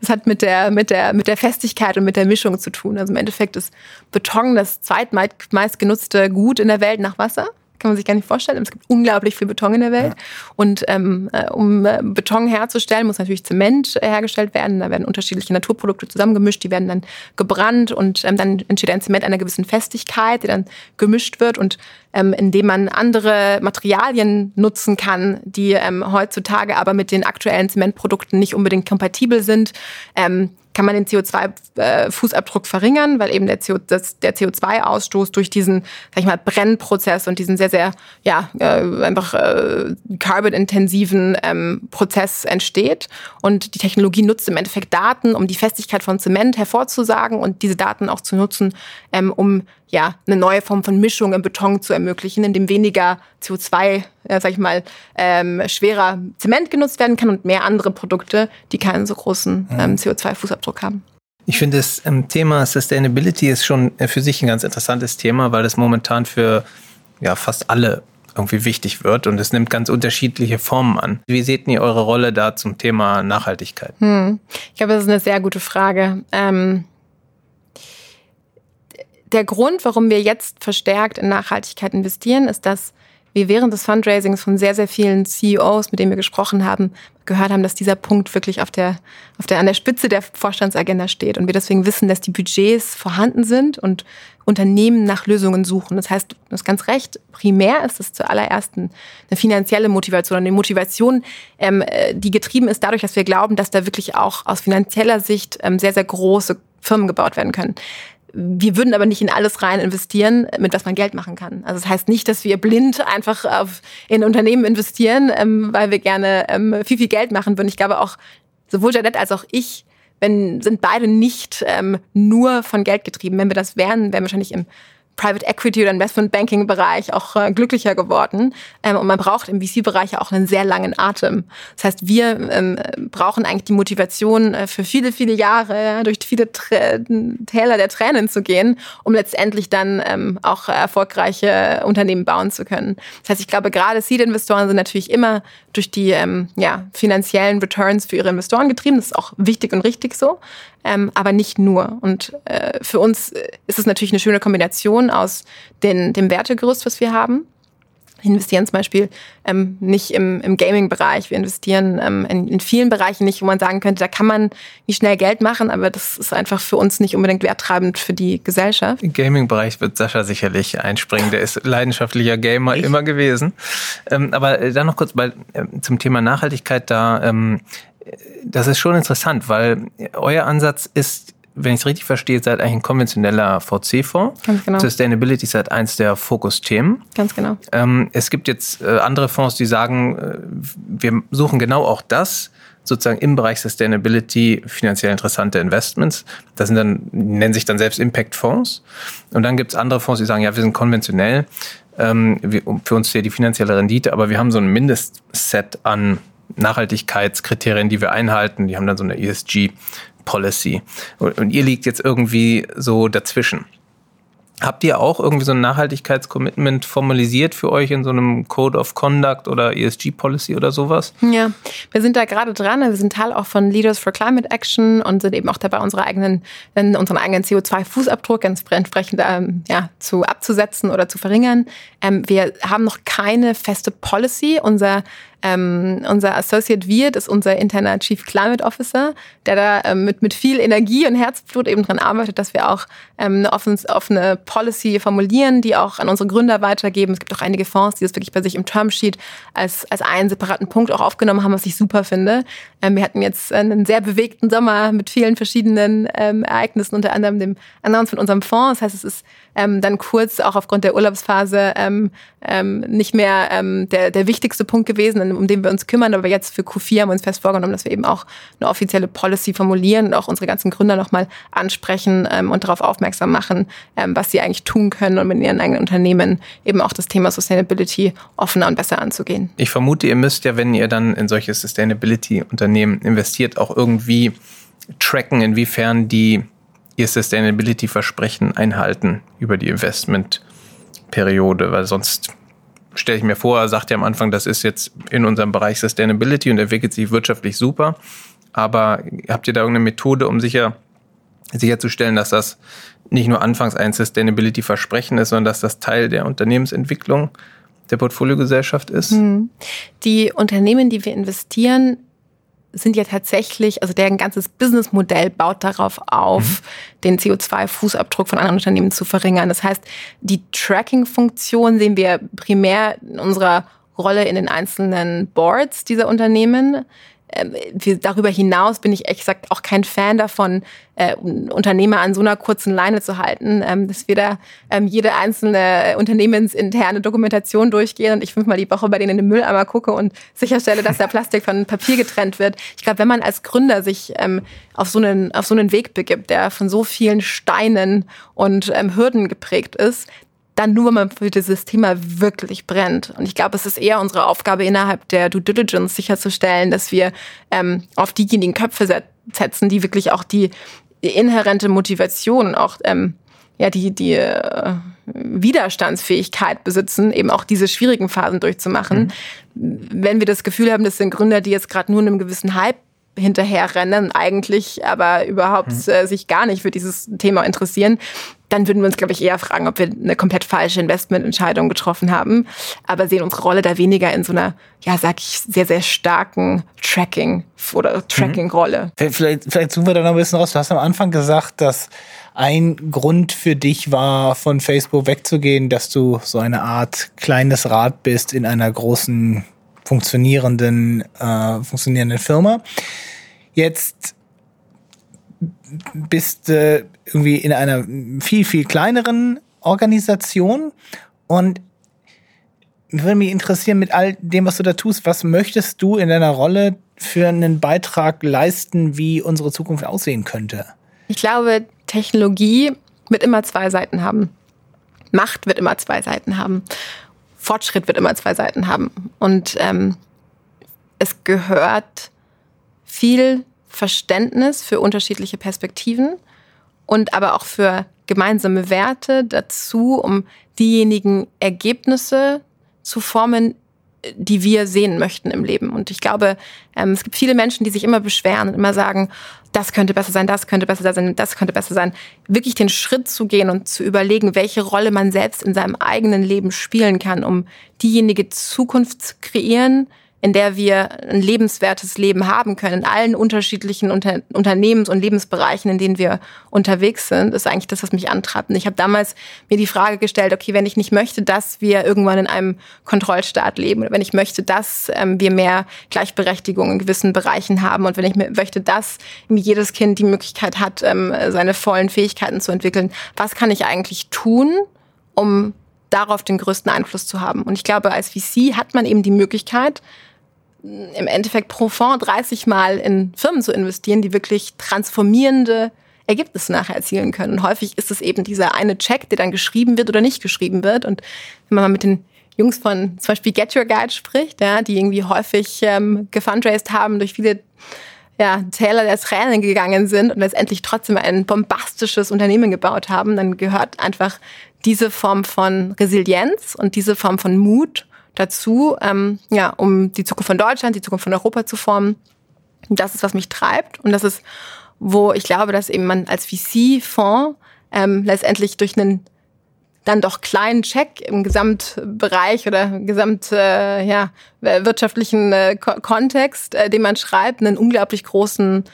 Das hat mit der, mit der, mit der Festigkeit und mit der Mischung zu tun. Also im Endeffekt ist Beton das zweitmeist genutzte Gut in der Welt nach Wasser. Kann man sich gar nicht vorstellen. Es gibt unglaublich viel Beton in der Welt. Ja. Und ähm, äh, um äh, Beton herzustellen, muss natürlich Zement hergestellt werden. Da werden unterschiedliche Naturprodukte zusammengemischt, die werden dann gebrannt und ähm, dann entsteht ein Zement einer gewissen Festigkeit, die dann gemischt wird und ähm, indem man andere Materialien nutzen kann, die ähm, heutzutage aber mit den aktuellen Zementprodukten nicht unbedingt kompatibel sind. Ähm, kann man den CO2-Fußabdruck äh, verringern, weil eben der, CO, der CO2-Ausstoß durch diesen, sag ich mal, Brennprozess und diesen sehr, sehr, ja, äh, einfach äh, carbon-intensiven ähm, Prozess entsteht. Und die Technologie nutzt im Endeffekt Daten, um die Festigkeit von Zement hervorzusagen und diese Daten auch zu nutzen, ähm, um ja, eine neue Form von Mischung im Beton zu ermöglichen, in dem weniger CO2, äh, sag ich mal, ähm, schwerer Zement genutzt werden kann und mehr andere Produkte, die keinen so großen ähm, CO2-Fußabdruck haben. Ich finde, das ähm, Thema Sustainability ist schon äh, für sich ein ganz interessantes Thema, weil das momentan für ja, fast alle irgendwie wichtig wird und es nimmt ganz unterschiedliche Formen an. Wie seht ihr eure Rolle da zum Thema Nachhaltigkeit? Hm. Ich glaube, das ist eine sehr gute Frage. Ähm der Grund, warum wir jetzt verstärkt in Nachhaltigkeit investieren, ist, dass wir während des Fundraisings von sehr, sehr vielen CEOs, mit denen wir gesprochen haben, gehört haben, dass dieser Punkt wirklich auf der, auf der, an der Spitze der Vorstandsagenda steht. Und wir deswegen wissen, dass die Budgets vorhanden sind und Unternehmen nach Lösungen suchen. Das heißt, du hast ganz recht, primär ist es zuallererst eine finanzielle Motivation, eine Motivation, ähm, äh, die getrieben ist dadurch, dass wir glauben, dass da wirklich auch aus finanzieller Sicht ähm, sehr, sehr große Firmen gebaut werden können. Wir würden aber nicht in alles rein investieren, mit was man Geld machen kann. Also das heißt nicht, dass wir blind einfach auf, in Unternehmen investieren, ähm, weil wir gerne ähm, viel, viel Geld machen würden. Ich glaube auch, sowohl Janet als auch ich wenn, sind beide nicht ähm, nur von Geld getrieben. Wenn wir das wären, wären wir wahrscheinlich im Private Equity oder Investment Banking Bereich auch äh, glücklicher geworden. Ähm, und man braucht im VC-Bereich auch einen sehr langen Atem. Das heißt, wir ähm, brauchen eigentlich die Motivation äh, für viele, viele Jahre durch viele Trä Täler der Tränen zu gehen, um letztendlich dann ähm, auch erfolgreiche Unternehmen bauen zu können. Das heißt, ich glaube, gerade Seed-Investoren sind natürlich immer durch die ähm, ja, finanziellen Returns für ihre Investoren getrieben. Das ist auch wichtig und richtig so ähm, aber nicht nur. Und äh, für uns äh, ist es natürlich eine schöne Kombination aus den, dem Wertegerüst, was wir haben. Wir investieren zum Beispiel ähm, nicht im, im Gaming-Bereich, wir investieren ähm, in, in vielen Bereichen nicht, wo man sagen könnte, da kann man nicht schnell Geld machen, aber das ist einfach für uns nicht unbedingt werttreibend für die Gesellschaft. Im Gaming-Bereich wird Sascha sicherlich einspringen, der ist leidenschaftlicher Gamer ich? immer gewesen. Ähm, aber äh, dann noch kurz bei, äh, zum Thema Nachhaltigkeit da. Ähm, das ist schon interessant, weil euer Ansatz ist, wenn ich es richtig verstehe, seid eigentlich ein konventioneller VC-Fonds. Ganz genau. Sustainability ist halt eins der Fokusthemen. Ganz genau. Ähm, es gibt jetzt äh, andere Fonds, die sagen, äh, wir suchen genau auch das, sozusagen im Bereich Sustainability finanziell interessante Investments. Das sind dann, nennen sich dann selbst Impact-Fonds. Und dann gibt es andere Fonds, die sagen, ja, wir sind konventionell. Ähm, wir, für uns zählt die finanzielle Rendite, aber wir haben so ein Mindestset an Nachhaltigkeitskriterien, die wir einhalten. Die haben dann so eine ESG-Policy. Und ihr liegt jetzt irgendwie so dazwischen. Habt ihr auch irgendwie so ein Nachhaltigkeitscommitment formalisiert für euch in so einem Code of Conduct oder ESG Policy oder sowas? Ja, wir sind da gerade dran. Wir sind Teil auch von Leaders for Climate Action und sind eben auch dabei, unsere eigenen, unseren eigenen CO2-Fußabdruck entsprechend ähm, ja, zu abzusetzen oder zu verringern. Ähm, wir haben noch keine feste Policy. Unser ähm, unser Associate Wirt ist unser interner Chief Climate Officer, der da ähm, mit, mit viel Energie und Herzblut eben dran arbeitet, dass wir auch ähm, eine offene, offene Policy formulieren, die auch an unsere Gründer weitergeben. Es gibt auch einige Fonds, die das wirklich bei sich im Termsheet als, als einen separaten Punkt auch aufgenommen haben, was ich super finde. Ähm, wir hatten jetzt einen sehr bewegten Sommer mit vielen verschiedenen ähm, Ereignissen, unter anderem dem Announcement unserem Fonds. Das heißt, es ist ähm, dann kurz auch aufgrund der Urlaubsphase ähm, ähm, nicht mehr ähm, der, der wichtigste Punkt gewesen, um den wir uns kümmern. Aber jetzt für Q4 haben wir uns fest vorgenommen, dass wir eben auch eine offizielle Policy formulieren und auch unsere ganzen Gründer nochmal ansprechen ähm, und darauf aufmerksam machen, ähm, was sie eigentlich tun können, um mit ihren eigenen Unternehmen eben auch das Thema Sustainability offener und besser anzugehen. Ich vermute, ihr müsst ja, wenn ihr dann in solche Sustainability-Unternehmen investiert, auch irgendwie tracken, inwiefern die ihr Sustainability-Versprechen einhalten über die Investmentperiode, weil sonst stelle ich mir vor, sagt ja am Anfang, das ist jetzt in unserem Bereich Sustainability und entwickelt sich wirtschaftlich super. Aber habt ihr da irgendeine Methode, um sicher, sicherzustellen, dass das nicht nur anfangs ein Sustainability-Versprechen ist, sondern dass das Teil der Unternehmensentwicklung der Portfoliogesellschaft ist? Hm. Die Unternehmen, die wir investieren, sind ja tatsächlich, also deren ganzes Businessmodell baut darauf auf, mhm. den CO2-Fußabdruck von anderen Unternehmen zu verringern. Das heißt, die Tracking-Funktion sehen wir primär in unserer Rolle in den einzelnen Boards dieser Unternehmen. Ähm, darüber hinaus bin ich ehrlich gesagt auch kein Fan davon, äh, Unternehmer an so einer kurzen Leine zu halten, ähm, dass wir da ähm, jede einzelne unternehmensinterne Dokumentation durchgehen und ich fünfmal die Woche bei denen in den Mülleimer gucke und sicherstelle, dass der Plastik von Papier getrennt wird. Ich glaube, wenn man als Gründer sich ähm, auf, so einen, auf so einen Weg begibt, der von so vielen Steinen und ähm, Hürden geprägt ist, dann nur, wenn man für dieses Thema wirklich brennt. Und ich glaube, es ist eher unsere Aufgabe innerhalb der Due Diligence sicherzustellen, dass wir ähm, auf diejenigen Köpfe setzen, die wirklich auch die, die inhärente Motivation, auch ähm, ja die die äh, Widerstandsfähigkeit besitzen, eben auch diese schwierigen Phasen durchzumachen. Mhm. Wenn wir das Gefühl haben, das sind Gründer, die jetzt gerade nur einem gewissen Hype hinterherrennen, eigentlich aber überhaupt mhm. äh, sich gar nicht für dieses Thema interessieren, dann würden wir uns, glaube ich, eher fragen, ob wir eine komplett falsche Investmententscheidung getroffen haben. Aber sehen unsere Rolle da weniger in so einer, ja, sag ich, sehr, sehr starken Tracking- oder Tracking-Rolle. Mhm. Vielleicht, vielleicht zoomen wir da noch ein bisschen raus. Du hast am Anfang gesagt, dass ein Grund für dich war, von Facebook wegzugehen, dass du so eine Art kleines Rad bist in einer großen funktionierenden, äh, funktionierenden Firma. Jetzt bist äh, irgendwie in einer viel, viel kleineren Organisation und würde mich interessieren mit all dem, was du da tust, was möchtest du in deiner Rolle für einen Beitrag leisten, wie unsere Zukunft aussehen könnte? Ich glaube, Technologie wird immer zwei Seiten haben. Macht wird immer zwei Seiten haben. Fortschritt wird immer zwei Seiten haben. Und ähm, es gehört viel Verständnis für unterschiedliche Perspektiven und aber auch für gemeinsame Werte dazu, um diejenigen Ergebnisse zu formen, die wir sehen möchten im Leben. Und ich glaube, ähm, es gibt viele Menschen, die sich immer beschweren und immer sagen, das könnte besser sein, das könnte besser sein, das könnte besser sein. Wirklich den Schritt zu gehen und zu überlegen, welche Rolle man selbst in seinem eigenen Leben spielen kann, um diejenige Zukunft zu kreieren, in der wir ein lebenswertes Leben haben können, in allen unterschiedlichen Unter Unternehmens- und Lebensbereichen, in denen wir unterwegs sind, ist eigentlich das, was mich antreibt. Und ich habe damals mir die Frage gestellt, okay, wenn ich nicht möchte, dass wir irgendwann in einem Kontrollstaat leben, oder wenn ich möchte, dass ähm, wir mehr Gleichberechtigung in gewissen Bereichen haben und wenn ich möchte, dass jedes Kind die Möglichkeit hat, ähm, seine vollen Fähigkeiten zu entwickeln, was kann ich eigentlich tun, um darauf den größten Einfluss zu haben? Und ich glaube, als VC hat man eben die Möglichkeit, im Endeffekt pro Fonds 30 Mal in Firmen zu investieren, die wirklich transformierende Ergebnisse nachher erzielen können. Und häufig ist es eben dieser eine Check, der dann geschrieben wird oder nicht geschrieben wird. Und wenn man mal mit den Jungs von zum Beispiel Get Your Guide spricht, ja, die irgendwie häufig ähm, gefundraised haben, durch viele ja, Täler der Tränen gegangen sind und letztendlich trotzdem ein bombastisches Unternehmen gebaut haben, dann gehört einfach diese Form von Resilienz und diese Form von Mut dazu, ähm, ja, um die Zukunft von Deutschland, die Zukunft von Europa zu formen. Und das ist, was mich treibt. Und das ist, wo ich glaube, dass eben man als VC-Fonds ähm, letztendlich durch einen dann doch kleinen Check im Gesamtbereich oder gesamt äh, ja, wirtschaftlichen äh, Kontext, äh, den man schreibt, einen unglaublich großen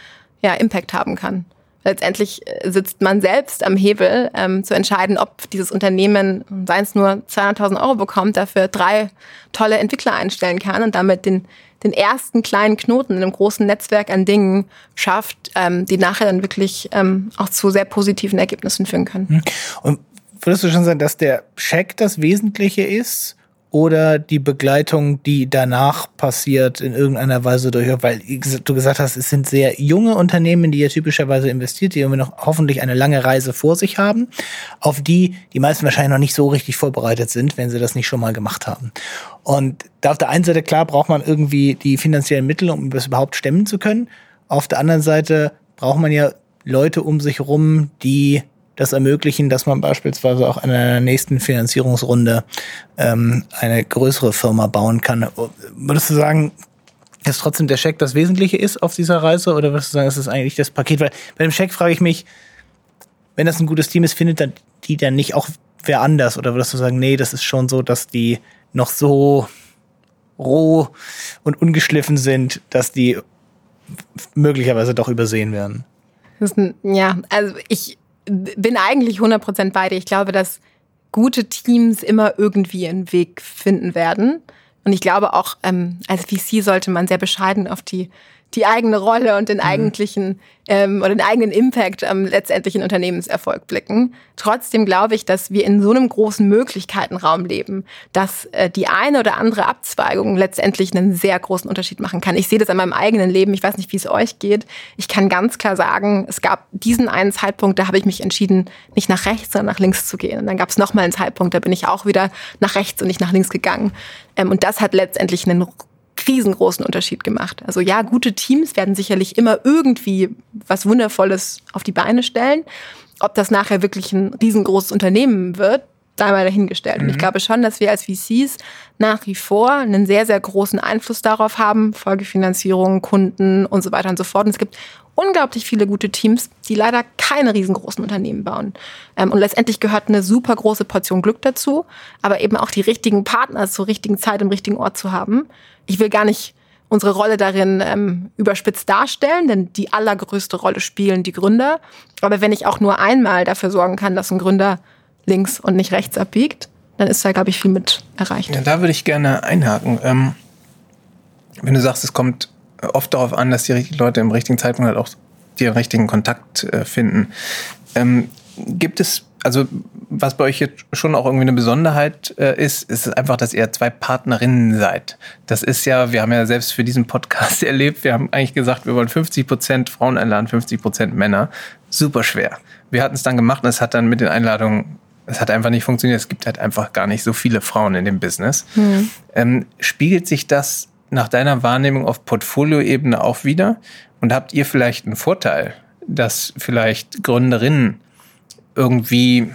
ja, Impact haben kann letztendlich äh, sitzt man selbst am Hebel, ähm, zu entscheiden, ob dieses Unternehmen, seien es nur 200.000 Euro bekommt, dafür drei tolle Entwickler einstellen kann und damit den, den ersten kleinen Knoten in einem großen Netzwerk an Dingen schafft, ähm, die nachher dann wirklich ähm, auch zu sehr positiven Ergebnissen führen können. Hm. Und würdest du schon sagen, dass der Check das Wesentliche ist? Oder die Begleitung, die danach passiert, in irgendeiner Weise durch, weil du gesagt hast, es sind sehr junge Unternehmen, die ja typischerweise investiert, die irgendwie noch hoffentlich eine lange Reise vor sich haben, auf die die meisten wahrscheinlich noch nicht so richtig vorbereitet sind, wenn sie das nicht schon mal gemacht haben. Und da auf der einen Seite, klar, braucht man irgendwie die finanziellen Mittel, um das überhaupt stemmen zu können. Auf der anderen Seite braucht man ja Leute um sich rum, die das ermöglichen, dass man beispielsweise auch in einer nächsten Finanzierungsrunde ähm, eine größere Firma bauen kann. Würdest du sagen, dass trotzdem der Scheck das Wesentliche ist auf dieser Reise oder würdest du sagen, es ist eigentlich das Paket? Weil bei dem Scheck frage ich mich, wenn das ein gutes Team ist, findet dann die dann nicht auch wer anders? Oder würdest du sagen, nee, das ist schon so, dass die noch so roh und ungeschliffen sind, dass die möglicherweise doch übersehen werden. Ja, also ich bin eigentlich 100% bei dir. Ich glaube, dass gute Teams immer irgendwie einen Weg finden werden. Und ich glaube auch, ähm, als VC sollte man sehr bescheiden auf die die eigene Rolle und den mhm. eigentlichen ähm, oder den eigenen Impact am letztendlichen Unternehmenserfolg blicken. Trotzdem glaube ich, dass wir in so einem großen Möglichkeitenraum leben, dass äh, die eine oder andere Abzweigung letztendlich einen sehr großen Unterschied machen kann. Ich sehe das an meinem eigenen Leben. Ich weiß nicht, wie es euch geht. Ich kann ganz klar sagen, es gab diesen einen Zeitpunkt, da habe ich mich entschieden, nicht nach rechts, sondern nach links zu gehen. Und dann gab es nochmal einen Zeitpunkt, da bin ich auch wieder nach rechts und nicht nach links gegangen. Ähm, und das hat letztendlich einen riesengroßen Unterschied gemacht. Also ja, gute Teams werden sicherlich immer irgendwie was Wundervolles auf die Beine stellen. Ob das nachher wirklich ein riesengroßes Unternehmen wird, da mal dahingestellt. Mhm. Und ich mhm. glaube schon, dass wir als VCs nach wie vor einen sehr, sehr großen Einfluss darauf haben, Folgefinanzierung, Kunden und so weiter und so fort. Und es gibt unglaublich viele gute Teams, die leider keine riesengroßen Unternehmen bauen. Ähm, und letztendlich gehört eine super große Portion Glück dazu, aber eben auch die richtigen Partner zur richtigen Zeit im richtigen Ort zu haben. Ich will gar nicht unsere Rolle darin ähm, überspitzt darstellen, denn die allergrößte Rolle spielen die Gründer. Aber wenn ich auch nur einmal dafür sorgen kann, dass ein Gründer links und nicht rechts abbiegt, dann ist da, glaube ich, viel mit erreicht. Ja, da würde ich gerne einhaken. Ähm, wenn du sagst, es kommt oft darauf an, dass die richtigen Leute im richtigen Zeitpunkt halt auch den richtigen Kontakt äh, finden. Ähm, gibt es, also was bei euch jetzt schon auch irgendwie eine Besonderheit äh, ist, ist einfach, dass ihr zwei Partnerinnen seid. Das ist ja, wir haben ja selbst für diesen Podcast erlebt, wir haben eigentlich gesagt, wir wollen 50 Prozent Frauen einladen, 50 Prozent Männer. Super schwer. Wir hatten es dann gemacht und es hat dann mit den Einladungen es hat einfach nicht funktioniert. Es gibt halt einfach gar nicht so viele Frauen in dem Business. Mhm. Ähm, spiegelt sich das nach deiner Wahrnehmung auf Portfolioebene auch wieder? Und habt ihr vielleicht einen Vorteil, dass vielleicht Gründerinnen irgendwie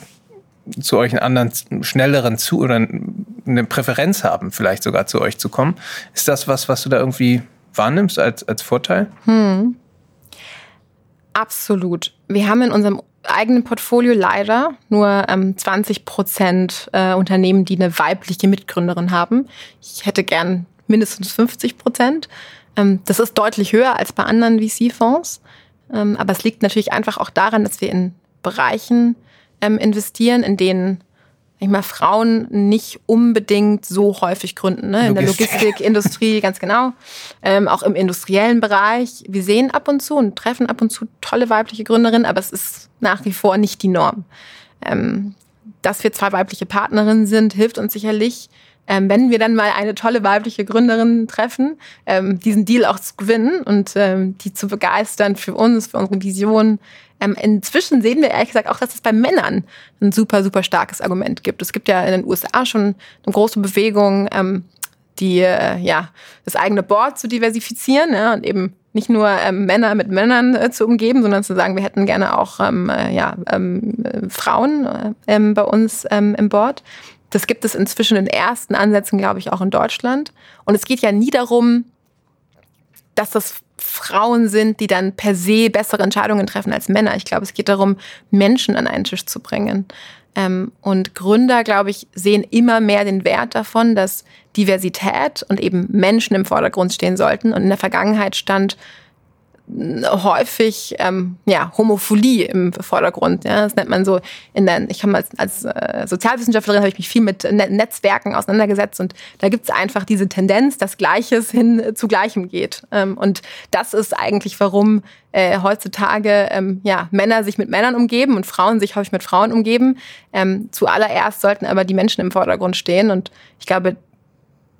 zu euch einen anderen, schnelleren zu oder eine Präferenz haben, vielleicht sogar zu euch zu kommen? Ist das was, was du da irgendwie wahrnimmst als, als Vorteil? Hm. Absolut. Wir haben in unserem eigenen Portfolio leider nur ähm, 20 Prozent äh, Unternehmen, die eine weibliche Mitgründerin haben. Ich hätte gern mindestens 50 Prozent. Ähm, das ist deutlich höher als bei anderen VC-Fonds. Ähm, aber es liegt natürlich einfach auch daran, dass wir in Bereichen ähm, investieren, in denen ich mal, Frauen nicht unbedingt so häufig gründen. Ne? In der Logistikindustrie, ganz genau. Ähm, auch im industriellen Bereich. Wir sehen ab und zu und treffen ab und zu tolle weibliche Gründerinnen, aber es ist nach wie vor nicht die Norm. Ähm, dass wir zwei weibliche Partnerinnen sind, hilft uns sicherlich, ähm, wenn wir dann mal eine tolle weibliche Gründerin treffen, ähm, diesen Deal auch zu gewinnen und ähm, die zu begeistern für uns, für unsere Vision. Ähm, inzwischen sehen wir ehrlich gesagt auch, dass es bei Männern ein super, super starkes Argument gibt. Es gibt ja in den USA schon eine große Bewegung, ähm, die äh, ja das eigene Board zu diversifizieren ja, und eben nicht nur ähm, Männer mit Männern äh, zu umgeben, sondern zu sagen, wir hätten gerne auch ähm, äh, ja, ähm, äh, Frauen äh, ähm, bei uns im Board. Das gibt es inzwischen in ersten Ansätzen, glaube ich, auch in Deutschland. Und es geht ja nie darum, dass das Frauen sind, die dann per se bessere Entscheidungen treffen als Männer. Ich glaube, es geht darum, Menschen an einen Tisch zu bringen. Ähm, und Gründer, glaube ich, sehen immer mehr den Wert davon, dass Diversität und eben Menschen im Vordergrund stehen sollten. Und in der Vergangenheit stand häufig ähm, ja, Homophilie im Vordergrund. Ja. Das nennt man so in der, ich habe als, als äh, Sozialwissenschaftlerin habe ich mich viel mit Net Netzwerken auseinandergesetzt und da gibt es einfach diese Tendenz, dass Gleiches hin zu Gleichem geht. Ähm, und das ist eigentlich, warum äh, heutzutage ähm, ja, Männer sich mit Männern umgeben und Frauen sich häufig mit Frauen umgeben. Ähm, zuallererst sollten aber die Menschen im Vordergrund stehen und ich glaube,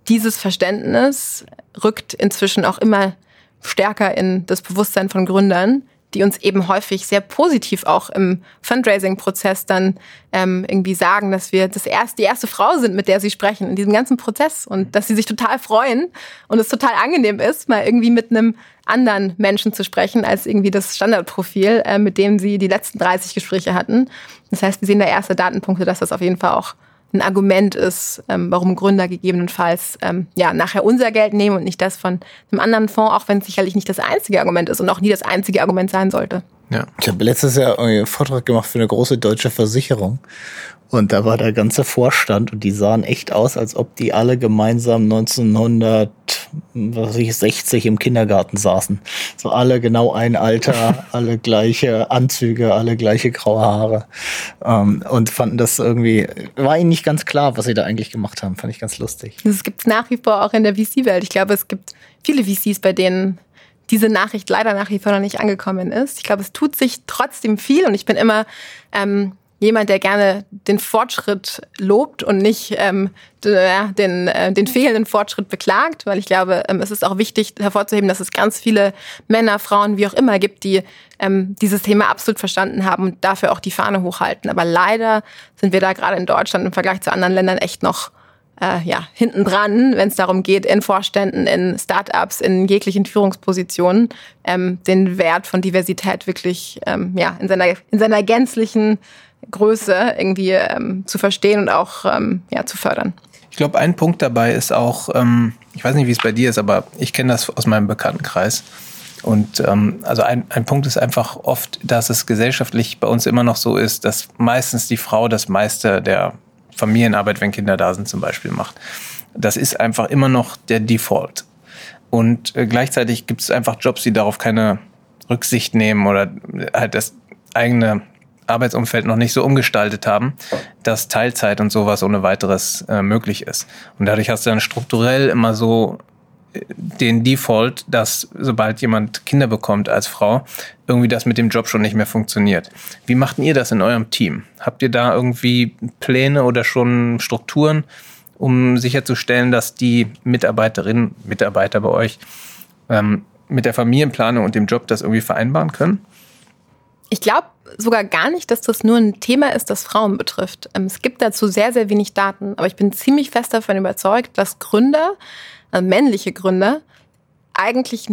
dieses Verständnis rückt inzwischen auch immer stärker in das Bewusstsein von Gründern, die uns eben häufig sehr positiv auch im Fundraising-Prozess dann ähm, irgendwie sagen, dass wir das erst, die erste Frau sind, mit der sie sprechen in diesem ganzen Prozess und dass sie sich total freuen und es total angenehm ist, mal irgendwie mit einem anderen Menschen zu sprechen als irgendwie das Standardprofil, äh, mit dem sie die letzten 30 Gespräche hatten. Das heißt, wir sehen da erste Datenpunkte, dass das auf jeden Fall auch ein Argument ist, ähm, warum Gründer gegebenenfalls ähm, ja nachher unser Geld nehmen und nicht das von einem anderen Fonds, auch wenn es sicherlich nicht das einzige Argument ist und auch nie das einzige Argument sein sollte. Ja. Ich habe letztes Jahr einen Vortrag gemacht für eine große deutsche Versicherung. Und da war der ganze Vorstand und die sahen echt aus, als ob die alle gemeinsam 1960 im Kindergarten saßen. So alle genau ein Alter, alle gleiche Anzüge, alle gleiche graue Haare. Ähm, und fanden das irgendwie, war ihnen nicht ganz klar, was sie da eigentlich gemacht haben. Fand ich ganz lustig. Das gibt es nach wie vor auch in der VC-Welt. Ich glaube, es gibt viele VCs, bei denen diese Nachricht leider nach wie vor noch nicht angekommen ist. Ich glaube, es tut sich trotzdem viel und ich bin immer ähm, jemand, der gerne den Fortschritt lobt und nicht ähm, den, äh, den fehlenden Fortschritt beklagt, weil ich glaube, ähm, es ist auch wichtig hervorzuheben, dass es ganz viele Männer, Frauen, wie auch immer gibt, die ähm, dieses Thema absolut verstanden haben und dafür auch die Fahne hochhalten. Aber leider sind wir da gerade in Deutschland im Vergleich zu anderen Ländern echt noch äh, ja, hinten dran, wenn es darum geht, in Vorständen, in Startups, in jeglichen Führungspositionen, ähm, den Wert von Diversität wirklich ähm, ja, in, seiner, in seiner gänzlichen Größe irgendwie ähm, zu verstehen und auch ähm, ja, zu fördern. Ich glaube, ein Punkt dabei ist auch, ähm, ich weiß nicht, wie es bei dir ist, aber ich kenne das aus meinem Bekanntenkreis. Und ähm, also ein, ein Punkt ist einfach oft, dass es gesellschaftlich bei uns immer noch so ist, dass meistens die Frau das meiste der Familienarbeit, wenn Kinder da sind, zum Beispiel macht. Das ist einfach immer noch der Default. Und äh, gleichzeitig gibt es einfach Jobs, die darauf keine Rücksicht nehmen oder halt das eigene Arbeitsumfeld noch nicht so umgestaltet haben, dass Teilzeit und sowas ohne weiteres äh, möglich ist. Und dadurch hast du dann strukturell immer so äh, den Default, dass sobald jemand Kinder bekommt als Frau, irgendwie das mit dem Job schon nicht mehr funktioniert. Wie macht ihr das in eurem Team? Habt ihr da irgendwie Pläne oder schon Strukturen, um sicherzustellen, dass die Mitarbeiterinnen, Mitarbeiter bei euch ähm, mit der Familienplanung und dem Job das irgendwie vereinbaren können? Ich glaube sogar gar nicht, dass das nur ein Thema ist, das Frauen betrifft. Ähm, es gibt dazu sehr, sehr wenig Daten, aber ich bin ziemlich fest davon überzeugt, dass Gründer, also männliche Gründer, eigentlich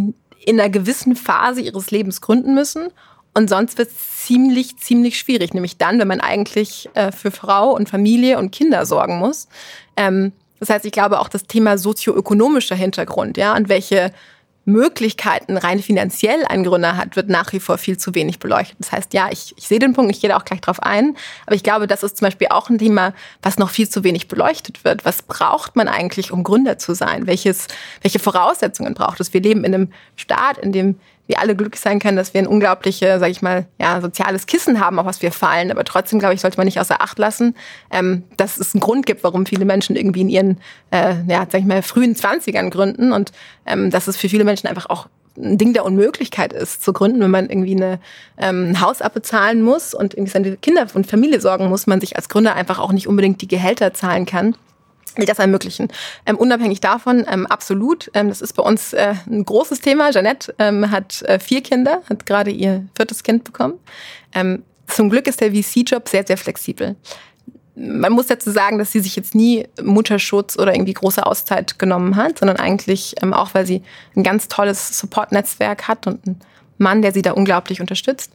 in einer gewissen Phase ihres Lebens gründen müssen. Und sonst wird es ziemlich, ziemlich schwierig. Nämlich dann, wenn man eigentlich äh, für Frau und Familie und Kinder sorgen muss. Ähm, das heißt, ich glaube auch das Thema sozioökonomischer Hintergrund, ja, und welche Möglichkeiten rein finanziell ein Gründer hat, wird nach wie vor viel zu wenig beleuchtet. Das heißt, ja, ich, ich sehe den Punkt, ich gehe da auch gleich drauf ein, aber ich glaube, das ist zum Beispiel auch ein Thema, was noch viel zu wenig beleuchtet wird. Was braucht man eigentlich, um Gründer zu sein? Welches, welche Voraussetzungen braucht es? Wir leben in einem Staat, in dem wir alle glücklich sein können, dass wir ein unglaubliche, sage ich mal, ja, soziales Kissen haben, auf was wir fallen. Aber trotzdem, glaube ich, sollte man nicht außer Acht lassen, ähm, dass es einen Grund gibt, warum viele Menschen irgendwie in ihren, äh, ja, sag ich mal, frühen Zwanzigern gründen und ähm, dass es für viele Menschen einfach auch ein Ding der Unmöglichkeit ist, zu gründen, wenn man irgendwie eine, ähm, ein Haus abbezahlen muss und irgendwie seine Kinder und Familie sorgen muss, man sich als Gründer einfach auch nicht unbedingt die Gehälter zahlen kann will das ermöglichen. Ähm, unabhängig davon, ähm, absolut. Ähm, das ist bei uns äh, ein großes Thema. Jeanette ähm, hat äh, vier Kinder, hat gerade ihr viertes Kind bekommen. Ähm, zum Glück ist der VC-Job sehr, sehr flexibel. Man muss dazu sagen, dass sie sich jetzt nie Mutterschutz oder irgendwie große Auszeit genommen hat, sondern eigentlich ähm, auch, weil sie ein ganz tolles Support-Netzwerk hat und einen Mann, der sie da unglaublich unterstützt,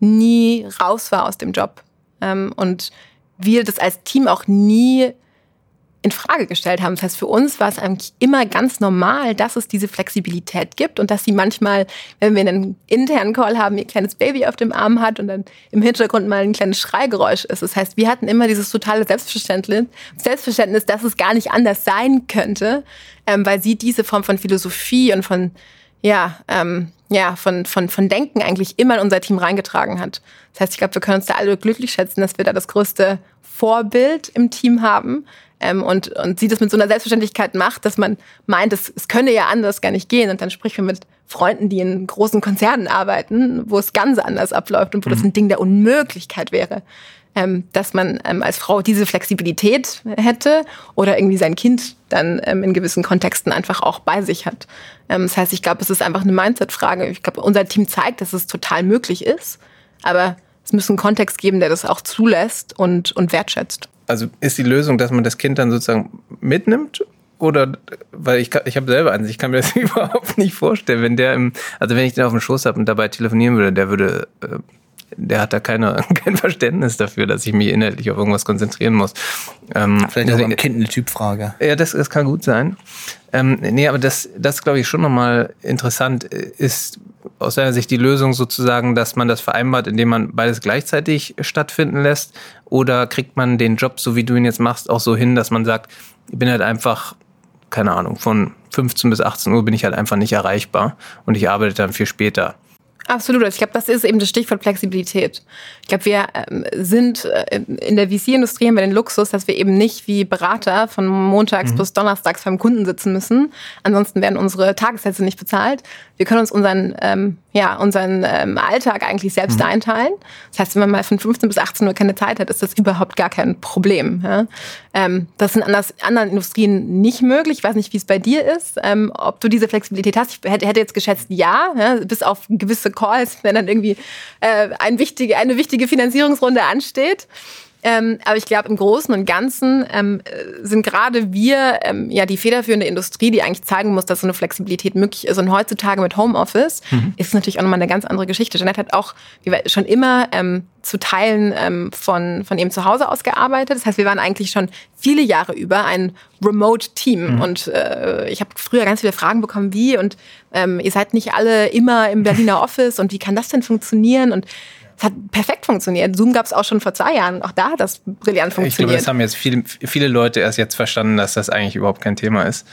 nie raus war aus dem Job. und wir das als Team auch nie in Frage gestellt haben. Das heißt, für uns war es eigentlich immer ganz normal, dass es diese Flexibilität gibt und dass sie manchmal, wenn wir einen internen Call haben, ihr kleines Baby auf dem Arm hat und dann im Hintergrund mal ein kleines Schreigeräusch ist. Das heißt, wir hatten immer dieses totale Selbstverständnis, Selbstverständnis, dass es gar nicht anders sein könnte, ähm, weil sie diese Form von Philosophie und von ja, ähm, ja, von, von, von Denken eigentlich immer in unser Team reingetragen hat. Das heißt, ich glaube, wir können uns da alle glücklich schätzen, dass wir da das größte Vorbild im Team haben ähm, und, und sie das mit so einer Selbstverständlichkeit macht, dass man meint, es, es könne ja anders gar nicht gehen. Und dann spricht man mit Freunden, die in großen Konzernen arbeiten, wo es ganz anders abläuft und wo mhm. das ein Ding der Unmöglichkeit wäre ähm, dass man ähm, als Frau diese Flexibilität hätte oder irgendwie sein Kind dann ähm, in gewissen Kontexten einfach auch bei sich hat. Ähm, das heißt, ich glaube, es ist einfach eine Mindset-Frage. Ich glaube, unser Team zeigt, dass es total möglich ist, aber es muss einen Kontext geben, der das auch zulässt und, und wertschätzt. Also ist die Lösung, dass man das Kind dann sozusagen mitnimmt oder weil ich ich habe selber eins, ich kann mir das überhaupt nicht vorstellen, wenn der im also wenn ich den auf dem Schoß habe und dabei telefonieren würde, der würde äh, der hat da keine, kein Verständnis dafür, dass ich mich inhaltlich auf irgendwas konzentrieren muss. Ähm, Vielleicht auch ein Kind eine Typfrage. Ja, das, das kann gut sein. Ähm, nee, aber das, das glaube ich schon nochmal interessant ist, aus deiner Sicht die Lösung sozusagen, dass man das vereinbart, indem man beides gleichzeitig stattfinden lässt? Oder kriegt man den Job, so wie du ihn jetzt machst, auch so hin, dass man sagt, ich bin halt einfach, keine Ahnung, von 15 bis 18 Uhr bin ich halt einfach nicht erreichbar und ich arbeite dann viel später? Absolut. Also ich glaube, das ist eben das Stichwort Flexibilität. Ich glaube, wir ähm, sind äh, in der VC-Industrie haben wir den Luxus, dass wir eben nicht wie Berater von montags mhm. bis donnerstags beim Kunden sitzen müssen. Ansonsten werden unsere Tagessätze nicht bezahlt. Wir können uns unseren, ähm, ja, unseren ähm, Alltag eigentlich selbst mhm. einteilen. Das heißt, wenn man mal von 15 bis 18 Uhr keine Zeit hat, ist das überhaupt gar kein Problem. Ja? Ähm, das ist in anderen Industrien nicht möglich. Ich weiß nicht, wie es bei dir ist, ähm, ob du diese Flexibilität hast. Ich hätte, hätte jetzt geschätzt, ja, ja, bis auf gewisse Calls, wenn dann irgendwie äh, ein wichtige, eine wichtige Finanzierungsrunde ansteht. Ähm, aber ich glaube, im Großen und Ganzen ähm, sind gerade wir ähm, ja die federführende Industrie, die eigentlich zeigen muss, dass so eine Flexibilität möglich ist. Und heutzutage mit Homeoffice mhm. ist es natürlich auch nochmal eine ganz andere Geschichte. Jeanette hat auch schon immer ähm, zu Teilen ähm, von, von eben zu Hause aus gearbeitet. Das heißt, wir waren eigentlich schon viele Jahre über ein Remote-Team. Mhm. Und äh, ich habe früher ganz viele Fragen bekommen, wie und ähm, ihr seid nicht alle immer im Berliner Office und wie kann das denn funktionieren? Und es hat perfekt funktioniert. Zoom gab es auch schon vor zwei Jahren. Auch da hat das brillant funktioniert. Ich glaube, das haben jetzt viele, viele Leute erst jetzt verstanden, dass das eigentlich überhaupt kein Thema ist.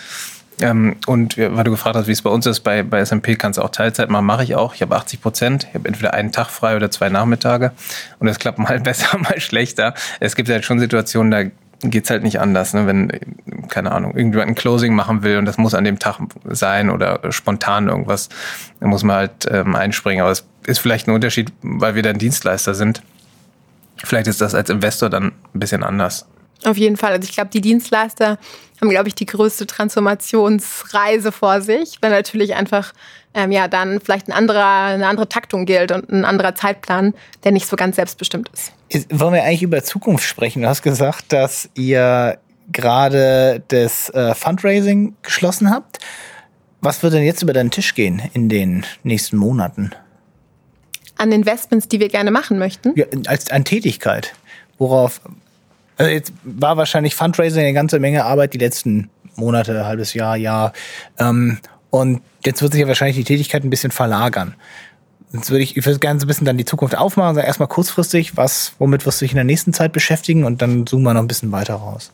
Ähm, und weil du gefragt hast, wie es bei uns ist, bei, bei SMP kannst du auch Teilzeit machen, mache ich auch. Ich habe 80 Prozent. Ich habe entweder einen Tag frei oder zwei Nachmittage. Und das klappt mal besser, mal schlechter. Es gibt halt schon Situationen, da geht es halt nicht anders. Ne? Wenn, keine Ahnung, irgendjemand ein Closing machen will und das muss an dem Tag sein oder spontan irgendwas, dann muss man halt ähm, einspringen. Aber es ist vielleicht ein Unterschied, weil wir dann Dienstleister sind. Vielleicht ist das als Investor dann ein bisschen anders. Auf jeden Fall. Also ich glaube, die Dienstleister haben, glaube ich, die größte Transformationsreise vor sich, weil natürlich einfach ähm, ja dann vielleicht ein anderer, eine andere Taktung gilt und ein anderer Zeitplan, der nicht so ganz selbstbestimmt ist. ist wollen wir eigentlich über Zukunft sprechen? Du hast gesagt, dass ihr gerade das äh, Fundraising geschlossen habt. Was wird denn jetzt über deinen Tisch gehen in den nächsten Monaten? An Investments, die wir gerne machen möchten? Ja, als an Tätigkeit. Worauf, also jetzt war wahrscheinlich Fundraising eine ganze Menge Arbeit die letzten Monate, halbes Jahr, Jahr. Ähm, und jetzt wird sich ja wahrscheinlich die Tätigkeit ein bisschen verlagern. Jetzt würde ich, ich würde gerne so ein bisschen dann die Zukunft aufmachen, sagen erstmal kurzfristig, was, womit wirst du dich in der nächsten Zeit beschäftigen und dann zoomen wir noch ein bisschen weiter raus.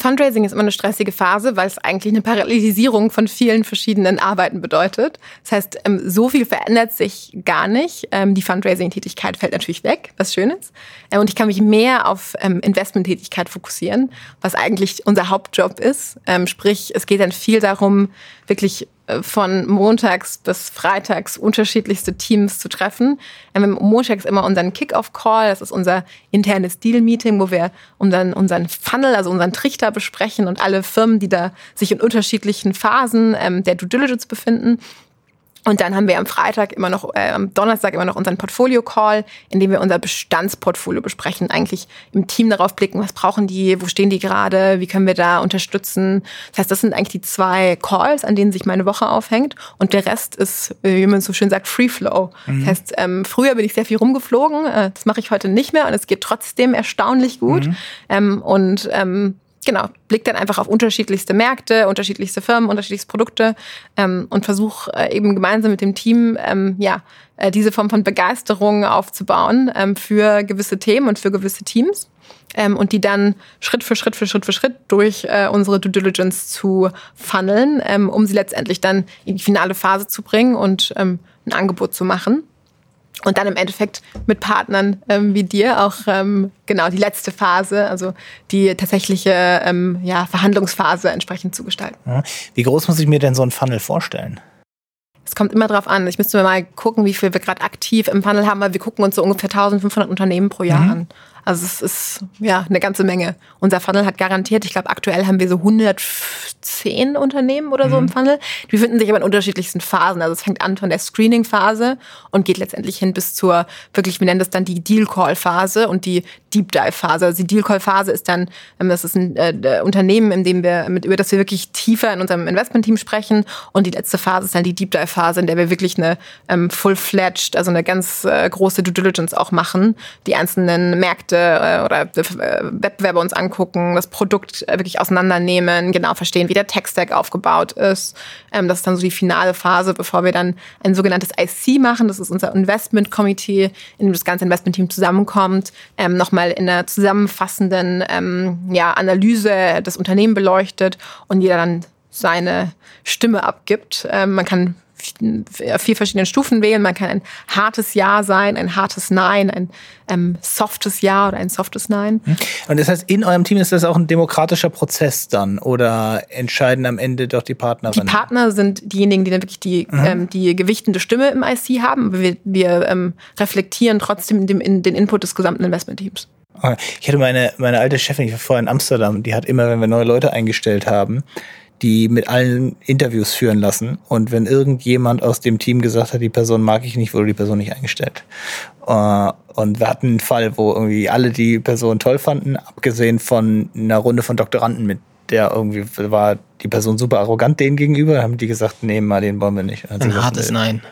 Fundraising ist immer eine stressige Phase, weil es eigentlich eine Parallelisierung von vielen verschiedenen Arbeiten bedeutet. Das heißt, ähm, so viel verändert sich gar nicht. Ähm, die Fundraising-Tätigkeit fällt natürlich weg, was schön ist. Äh, und ich kann mich mehr auf ähm, Investment-Tätigkeit fokussieren, was eigentlich unser Hauptjob ist. Sprich, es geht dann viel darum, wirklich von montags bis freitags unterschiedlichste Teams zu treffen. Wir haben montags immer unseren Kick-Off-Call, das ist unser internes Deal-Meeting, wo wir unseren, unseren Funnel, also unseren Trichter besprechen und alle Firmen, die da sich in unterschiedlichen Phasen ähm, der Due Diligence befinden. Und dann haben wir am Freitag immer noch, äh, am Donnerstag immer noch unseren Portfolio-Call, in dem wir unser Bestandsportfolio besprechen, eigentlich im Team darauf blicken, was brauchen die, wo stehen die gerade, wie können wir da unterstützen. Das heißt, das sind eigentlich die zwei Calls, an denen sich meine Woche aufhängt. Und der Rest ist, äh, wie man so schön sagt, Free Flow. Mhm. Das heißt, ähm, früher bin ich sehr viel rumgeflogen, äh, das mache ich heute nicht mehr und es geht trotzdem erstaunlich gut. Mhm. Ähm, und ähm, genau, blick dann einfach auf unterschiedlichste Märkte, unterschiedlichste Firmen, unterschiedlichste Produkte ähm, und versuche äh, eben gemeinsam mit dem Team ähm, ja äh, diese Form von Begeisterung aufzubauen ähm, für gewisse Themen und für gewisse Teams ähm, und die dann Schritt für Schritt für Schritt für Schritt durch äh, unsere Due Diligence zu funneln, ähm, um sie letztendlich dann in die finale Phase zu bringen und ähm, ein Angebot zu machen und dann im Endeffekt mit Partnern ähm, wie dir auch ähm, genau die letzte Phase, also die tatsächliche ähm, ja, Verhandlungsphase entsprechend zu gestalten. Wie groß muss ich mir denn so ein Funnel vorstellen? Es kommt immer drauf an. Ich müsste mal gucken, wie viel wir gerade aktiv im Funnel haben, weil wir gucken uns so ungefähr 1500 Unternehmen pro Jahr mhm. an. Also es ist ja eine ganze Menge. Unser Funnel hat garantiert, ich glaube aktuell haben wir so 110 Unternehmen oder so mhm. im Funnel. Die befinden sich aber in unterschiedlichsten Phasen. Also es fängt an von der Screening-Phase und geht letztendlich hin bis zur wirklich, wir nennen das dann die Deal-Call-Phase und die Deep Dive-Phase. Also die Deal-Call-Phase ist dann, ähm, das ist ein äh, Unternehmen, in dem wir, mit, über das wir wirklich tiefer in unserem Investment-Team sprechen. Und die letzte Phase ist dann die Deep Dive-Phase, in der wir wirklich eine ähm, full-fledged, also eine ganz äh, große Due Diligence auch machen, die einzelnen Märkte äh, oder äh, Wettbewerber uns angucken, das Produkt äh, wirklich auseinandernehmen, genau verstehen, wie der Tech-Stack aufgebaut ist. Ähm, das ist dann so die finale Phase, bevor wir dann ein sogenanntes IC machen. Das ist unser Investment-Committee, in dem das ganze Investment-Team zusammenkommt, ähm, nochmal in einer zusammenfassenden ähm, Analyse das Unternehmen beleuchtet und jeder dann seine Stimme abgibt. Man kann vier verschiedene Stufen wählen. Man kann ein hartes Ja sein, ein hartes Nein, ein ähm, softes Ja oder ein softes Nein. Hm. Und das heißt, in eurem Team ist das auch ein demokratischer Prozess dann oder entscheiden am Ende doch die Partner? Die Partner sind diejenigen, die dann wirklich die, mhm. ähm, die gewichtende Stimme im IC haben. Wir, wir ähm, reflektieren trotzdem den, in, den Input des gesamten Investmentteams. Ich hatte meine, meine alte Chefin, ich war vorher in Amsterdam, die hat immer, wenn wir neue Leute eingestellt haben, die mit allen Interviews führen lassen. Und wenn irgendjemand aus dem Team gesagt hat, die Person mag ich nicht, wurde die Person nicht eingestellt. Uh, und wir hatten einen Fall, wo irgendwie alle die Person toll fanden, abgesehen von einer Runde von Doktoranden mit der irgendwie war die Person super arrogant denen gegenüber, haben die gesagt, nee, mal den wollen wir nicht. Ein gesagt, hartes Nein.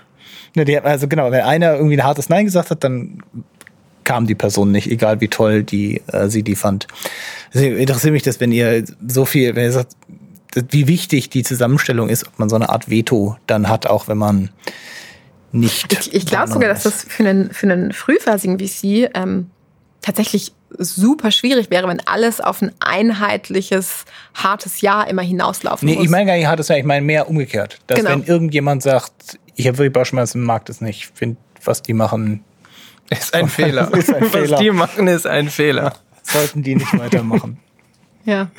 Ne, die, also genau, wenn einer irgendwie ein hartes Nein gesagt hat, dann kam die Person nicht, egal wie toll die äh, sie die fand. Deswegen interessiert mich das, wenn ihr so viel, wenn ihr sagt, wie wichtig die Zusammenstellung ist, ob man so eine Art Veto dann hat, auch wenn man nicht. Ich, ich glaube sogar, dass das für einen, für einen frühphasigen VC ähm, tatsächlich super schwierig wäre, wenn alles auf ein einheitliches, hartes Jahr immer hinauslaufen nee, muss. ich meine gar nicht hartes Jahr, ich meine mehr umgekehrt. Dass genau. wenn irgendjemand sagt, ich habe wirklich Bauchschmerzen, mag das nicht, finde, was die machen, ist ein Fehler. ist ein Fehler. Was die machen, ist ein Fehler. Sollten die nicht weitermachen. ja.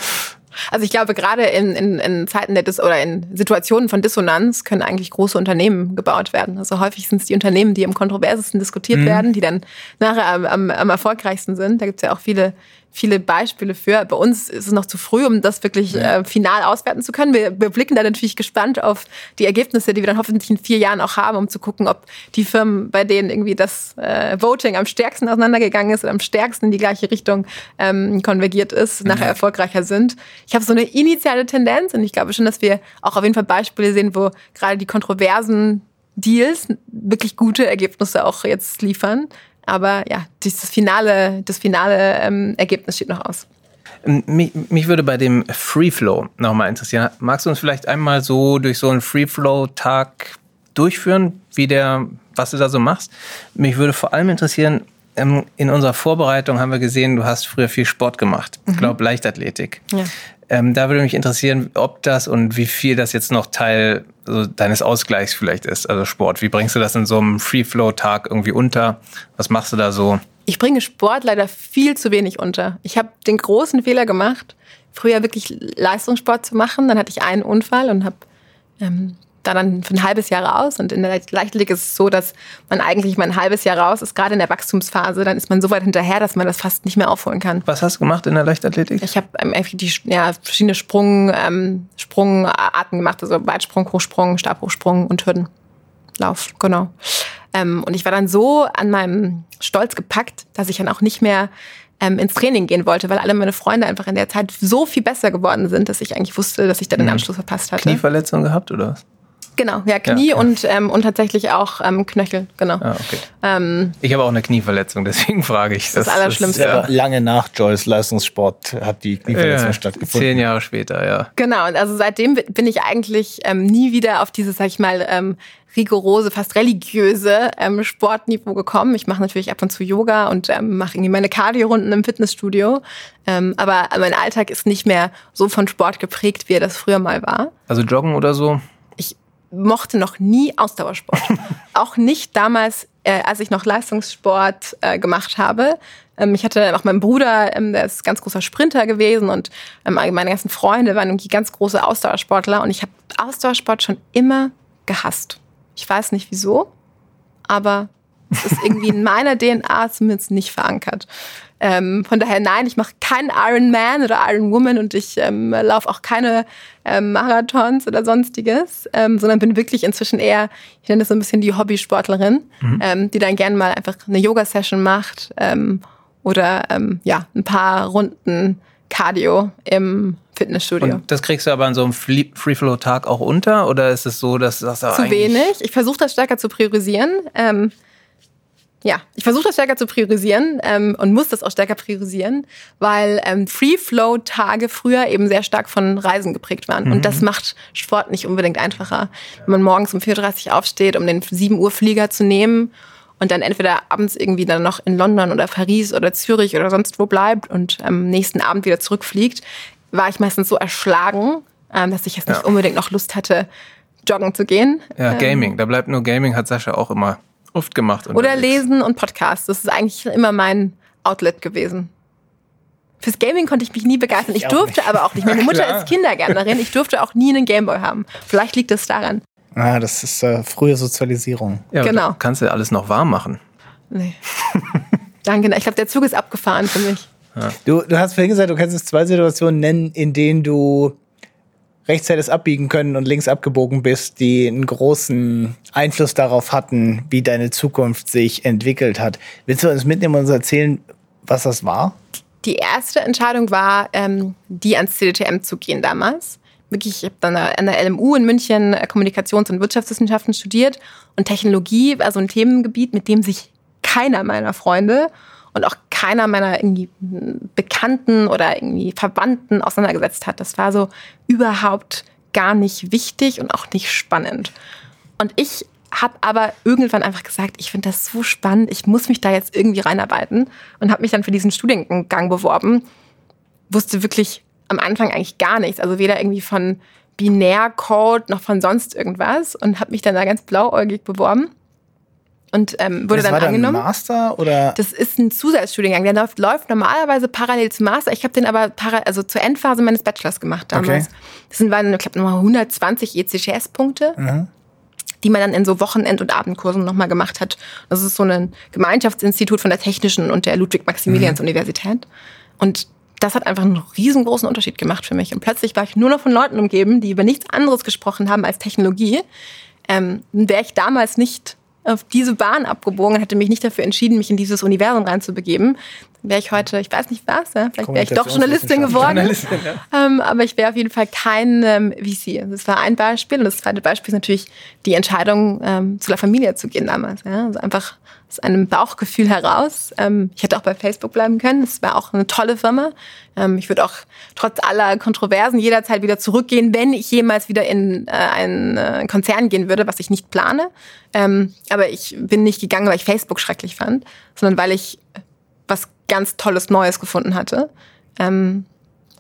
Also ich glaube, gerade in, in, in Zeiten der Dis oder in Situationen von Dissonanz können eigentlich große Unternehmen gebaut werden. Also häufig sind es die Unternehmen, die am kontroversesten diskutiert mhm. werden, die dann nachher am, am, am erfolgreichsten sind. Da gibt es ja auch viele viele Beispiele für. Bei uns ist es noch zu früh, um das wirklich äh, final auswerten zu können. Wir, wir blicken da natürlich gespannt auf die Ergebnisse, die wir dann hoffentlich in vier Jahren auch haben, um zu gucken, ob die Firmen, bei denen irgendwie das äh, Voting am stärksten auseinandergegangen ist oder am stärksten in die gleiche Richtung ähm, konvergiert ist, nachher ja. erfolgreicher sind. Ich habe so eine initiale Tendenz und ich glaube schon, dass wir auch auf jeden Fall Beispiele sehen, wo gerade die kontroversen Deals wirklich gute Ergebnisse auch jetzt liefern. Aber ja, das finale, das finale ähm, Ergebnis steht noch aus. Ähm, mich, mich, würde bei dem Free Flow nochmal interessieren. Magst du uns vielleicht einmal so durch so einen Free Flow-Tag durchführen, wie der, was du da so machst? Mich würde vor allem interessieren, ähm, in unserer Vorbereitung haben wir gesehen, du hast früher viel Sport gemacht. Ich mhm. glaube, Leichtathletik. Ja. Ähm, da würde mich interessieren, ob das und wie viel das jetzt noch Teil also deines Ausgleichs vielleicht ist, also Sport. Wie bringst du das in so einem Free-Flow-Tag irgendwie unter? Was machst du da so? Ich bringe Sport leider viel zu wenig unter. Ich habe den großen Fehler gemacht, früher wirklich Leistungssport zu machen. Dann hatte ich einen Unfall und habe ähm, da dann für ein halbes Jahr raus. Und in der Leichtathletik ist es so, dass man eigentlich mal ein halbes Jahr raus ist, gerade in der Wachstumsphase. Dann ist man so weit hinterher, dass man das fast nicht mehr aufholen kann. Was hast du gemacht in der Leichtathletik? Ich habe ähm, die, ja, verschiedene Sprung, ähm, Sprungarten gemacht, also Weitsprung, Hochsprung, Stabhochsprung und Hürdenlauf, genau. Ähm, und ich war dann so an meinem Stolz gepackt, dass ich dann auch nicht mehr ähm, ins Training gehen wollte, weil alle meine Freunde einfach in der Zeit so viel besser geworden sind, dass ich eigentlich wusste, dass ich da den mhm. Anschluss verpasst hatte. Knieverletzung gehabt oder was? Genau, ja, Knie ja, ja. Und, ähm, und tatsächlich auch ähm, Knöchel, genau. Ah, okay. ähm, ich habe auch eine Knieverletzung, deswegen frage ich. Das, das Allerschlimmste. Das ja. Lange nach Joyce Leistungssport hat die Knieverletzung stattgefunden. Zehn Jahre später, ja. Genau, und also seitdem bin ich eigentlich ähm, nie wieder auf dieses, sag ich mal, ähm, rigorose, fast religiöse ähm, Sportniveau gekommen. Ich mache natürlich ab und zu Yoga und ähm, mache irgendwie meine Cardio-Runden im Fitnessstudio. Ähm, aber mein Alltag ist nicht mehr so von Sport geprägt, wie er das früher mal war. Also Joggen oder so? Mochte noch nie Ausdauersport. auch nicht damals, äh, als ich noch Leistungssport äh, gemacht habe. Ähm, ich hatte auch meinen Bruder, ähm, der ist ganz großer Sprinter gewesen und ähm, meine ganzen Freunde waren irgendwie ganz große Ausdauersportler und ich habe Ausdauersport schon immer gehasst. Ich weiß nicht wieso, aber es ist irgendwie in meiner DNA zumindest nicht verankert. Ähm, von daher nein, ich mache keinen Iron Man oder Iron Woman und ich ähm, laufe auch keine ähm, Marathons oder sonstiges, ähm, sondern bin wirklich inzwischen eher, ich nenne das so ein bisschen die Hobbysportlerin, mhm. ähm, die dann gerne mal einfach eine Yoga-Session macht ähm, oder ja ein paar Runden Cardio im Fitnessstudio. Und das kriegst du aber an so einem Free-Flow-Tag auch unter oder ist es so, dass das Zu wenig. Ich versuche das stärker zu priorisieren. Ja, ich versuche das stärker zu priorisieren ähm, und muss das auch stärker priorisieren, weil ähm, Free-Flow-Tage früher eben sehr stark von Reisen geprägt waren. Mhm. Und das macht Sport nicht unbedingt einfacher. Wenn man morgens um 4.30 Uhr aufsteht, um den 7 Uhr Flieger zu nehmen und dann entweder abends irgendwie dann noch in London oder Paris oder Zürich oder sonst wo bleibt und am nächsten Abend wieder zurückfliegt, war ich meistens so erschlagen, ähm, dass ich jetzt nicht ja. unbedingt noch Lust hatte, joggen zu gehen. Ja, ähm, Gaming. Da bleibt nur Gaming, hat Sascha auch immer oft gemacht. Unterwegs. Oder Lesen und Podcasts. Das ist eigentlich immer mein Outlet gewesen. Fürs Gaming konnte ich mich nie begeistern. Ich, ich durfte aber auch nicht. Meine Mutter ist Kindergärtnerin. Ich durfte auch nie einen Gameboy haben. Vielleicht liegt es daran. Ah, das ist äh, frühe Sozialisierung. Ja, genau. Kannst du alles noch warm machen? Nee. Danke. Ich glaube, der Zug ist abgefahren für mich. Ja. Du, du hast vorhin gesagt, du kannst es zwei Situationen nennen, in denen du rechts hättest abbiegen können und links abgebogen bist, die einen großen Einfluss darauf hatten, wie deine Zukunft sich entwickelt hat. Willst du uns mitnehmen und uns erzählen, was das war? Die erste Entscheidung war, ähm, die ans CDTM zu gehen damals. Wirklich, ich habe dann an der LMU in München äh, Kommunikations- und Wirtschaftswissenschaften studiert und Technologie war so ein Themengebiet, mit dem sich keiner meiner Freunde und auch keiner meiner irgendwie Bekannten oder irgendwie Verwandten auseinandergesetzt hat. Das war so überhaupt gar nicht wichtig und auch nicht spannend. Und ich habe aber irgendwann einfach gesagt, ich finde das so spannend, ich muss mich da jetzt irgendwie reinarbeiten und habe mich dann für diesen Studiengang beworben. Wusste wirklich am Anfang eigentlich gar nichts, also weder irgendwie von Binärcode noch von sonst irgendwas und habe mich dann da ganz blauäugig beworben und ähm, wurde das dann war angenommen. Dann ein Master oder? Das ist ein Zusatzstudiengang. Der läuft, läuft normalerweise parallel zum Master. Ich habe den aber para, also zur Endphase meines Bachelors gemacht damals. Okay. Das sind waren, ich glaube, nochmal 120 ECGS-Punkte. Mhm die man dann in so Wochenend- und Abendkursen nochmal gemacht hat. Das ist so ein Gemeinschaftsinstitut von der Technischen und der Ludwig-Maximilians-Universität. Und das hat einfach einen riesengroßen Unterschied gemacht für mich. Und plötzlich war ich nur noch von Leuten umgeben, die über nichts anderes gesprochen haben als Technologie. Ähm, Wäre ich damals nicht auf diese Bahn abgebogen und hätte mich nicht dafür entschieden, mich in dieses Universum reinzubegeben, wäre ich heute, ich weiß nicht was, ja, vielleicht wäre ich doch Journalistin geworden. Journalistin, ja. ähm, aber ich wäre auf jeden Fall kein ähm, VC. Das war ein Beispiel. Und das zweite Beispiel ist natürlich die Entscheidung, ähm, zu der Familie zu gehen damals. Ja. Also einfach aus einem Bauchgefühl heraus. Ähm, ich hätte auch bei Facebook bleiben können. Das wäre auch eine tolle Firma. Ähm, ich würde auch trotz aller Kontroversen jederzeit wieder zurückgehen, wenn ich jemals wieder in äh, einen äh, Konzern gehen würde, was ich nicht plane. Ähm, aber ich bin nicht gegangen, weil ich Facebook schrecklich fand, sondern weil ich ganz Tolles Neues gefunden hatte. Ähm,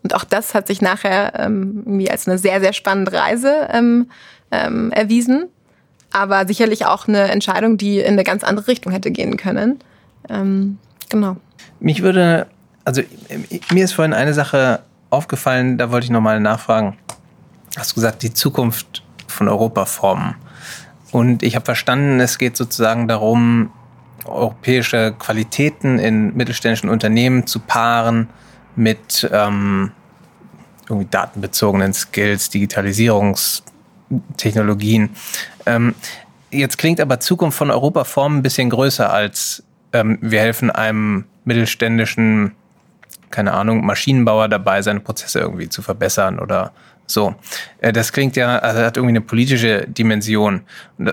und auch das hat sich nachher ähm, irgendwie als eine sehr, sehr spannende Reise ähm, ähm, erwiesen. Aber sicherlich auch eine Entscheidung, die in eine ganz andere Richtung hätte gehen können. Ähm, genau. Mich würde, also mir ist vorhin eine Sache aufgefallen, da wollte ich nochmal nachfragen. Hast du gesagt, die Zukunft von Europa formen? Und ich habe verstanden, es geht sozusagen darum, europäische Qualitäten in mittelständischen Unternehmen zu paaren mit ähm, irgendwie datenbezogenen Skills, Digitalisierungstechnologien. Ähm, jetzt klingt aber Zukunft von Europa Form ein bisschen größer als ähm, wir helfen einem mittelständischen, keine Ahnung, Maschinenbauer dabei, seine Prozesse irgendwie zu verbessern oder so, äh, das klingt ja, also hat irgendwie eine politische Dimension.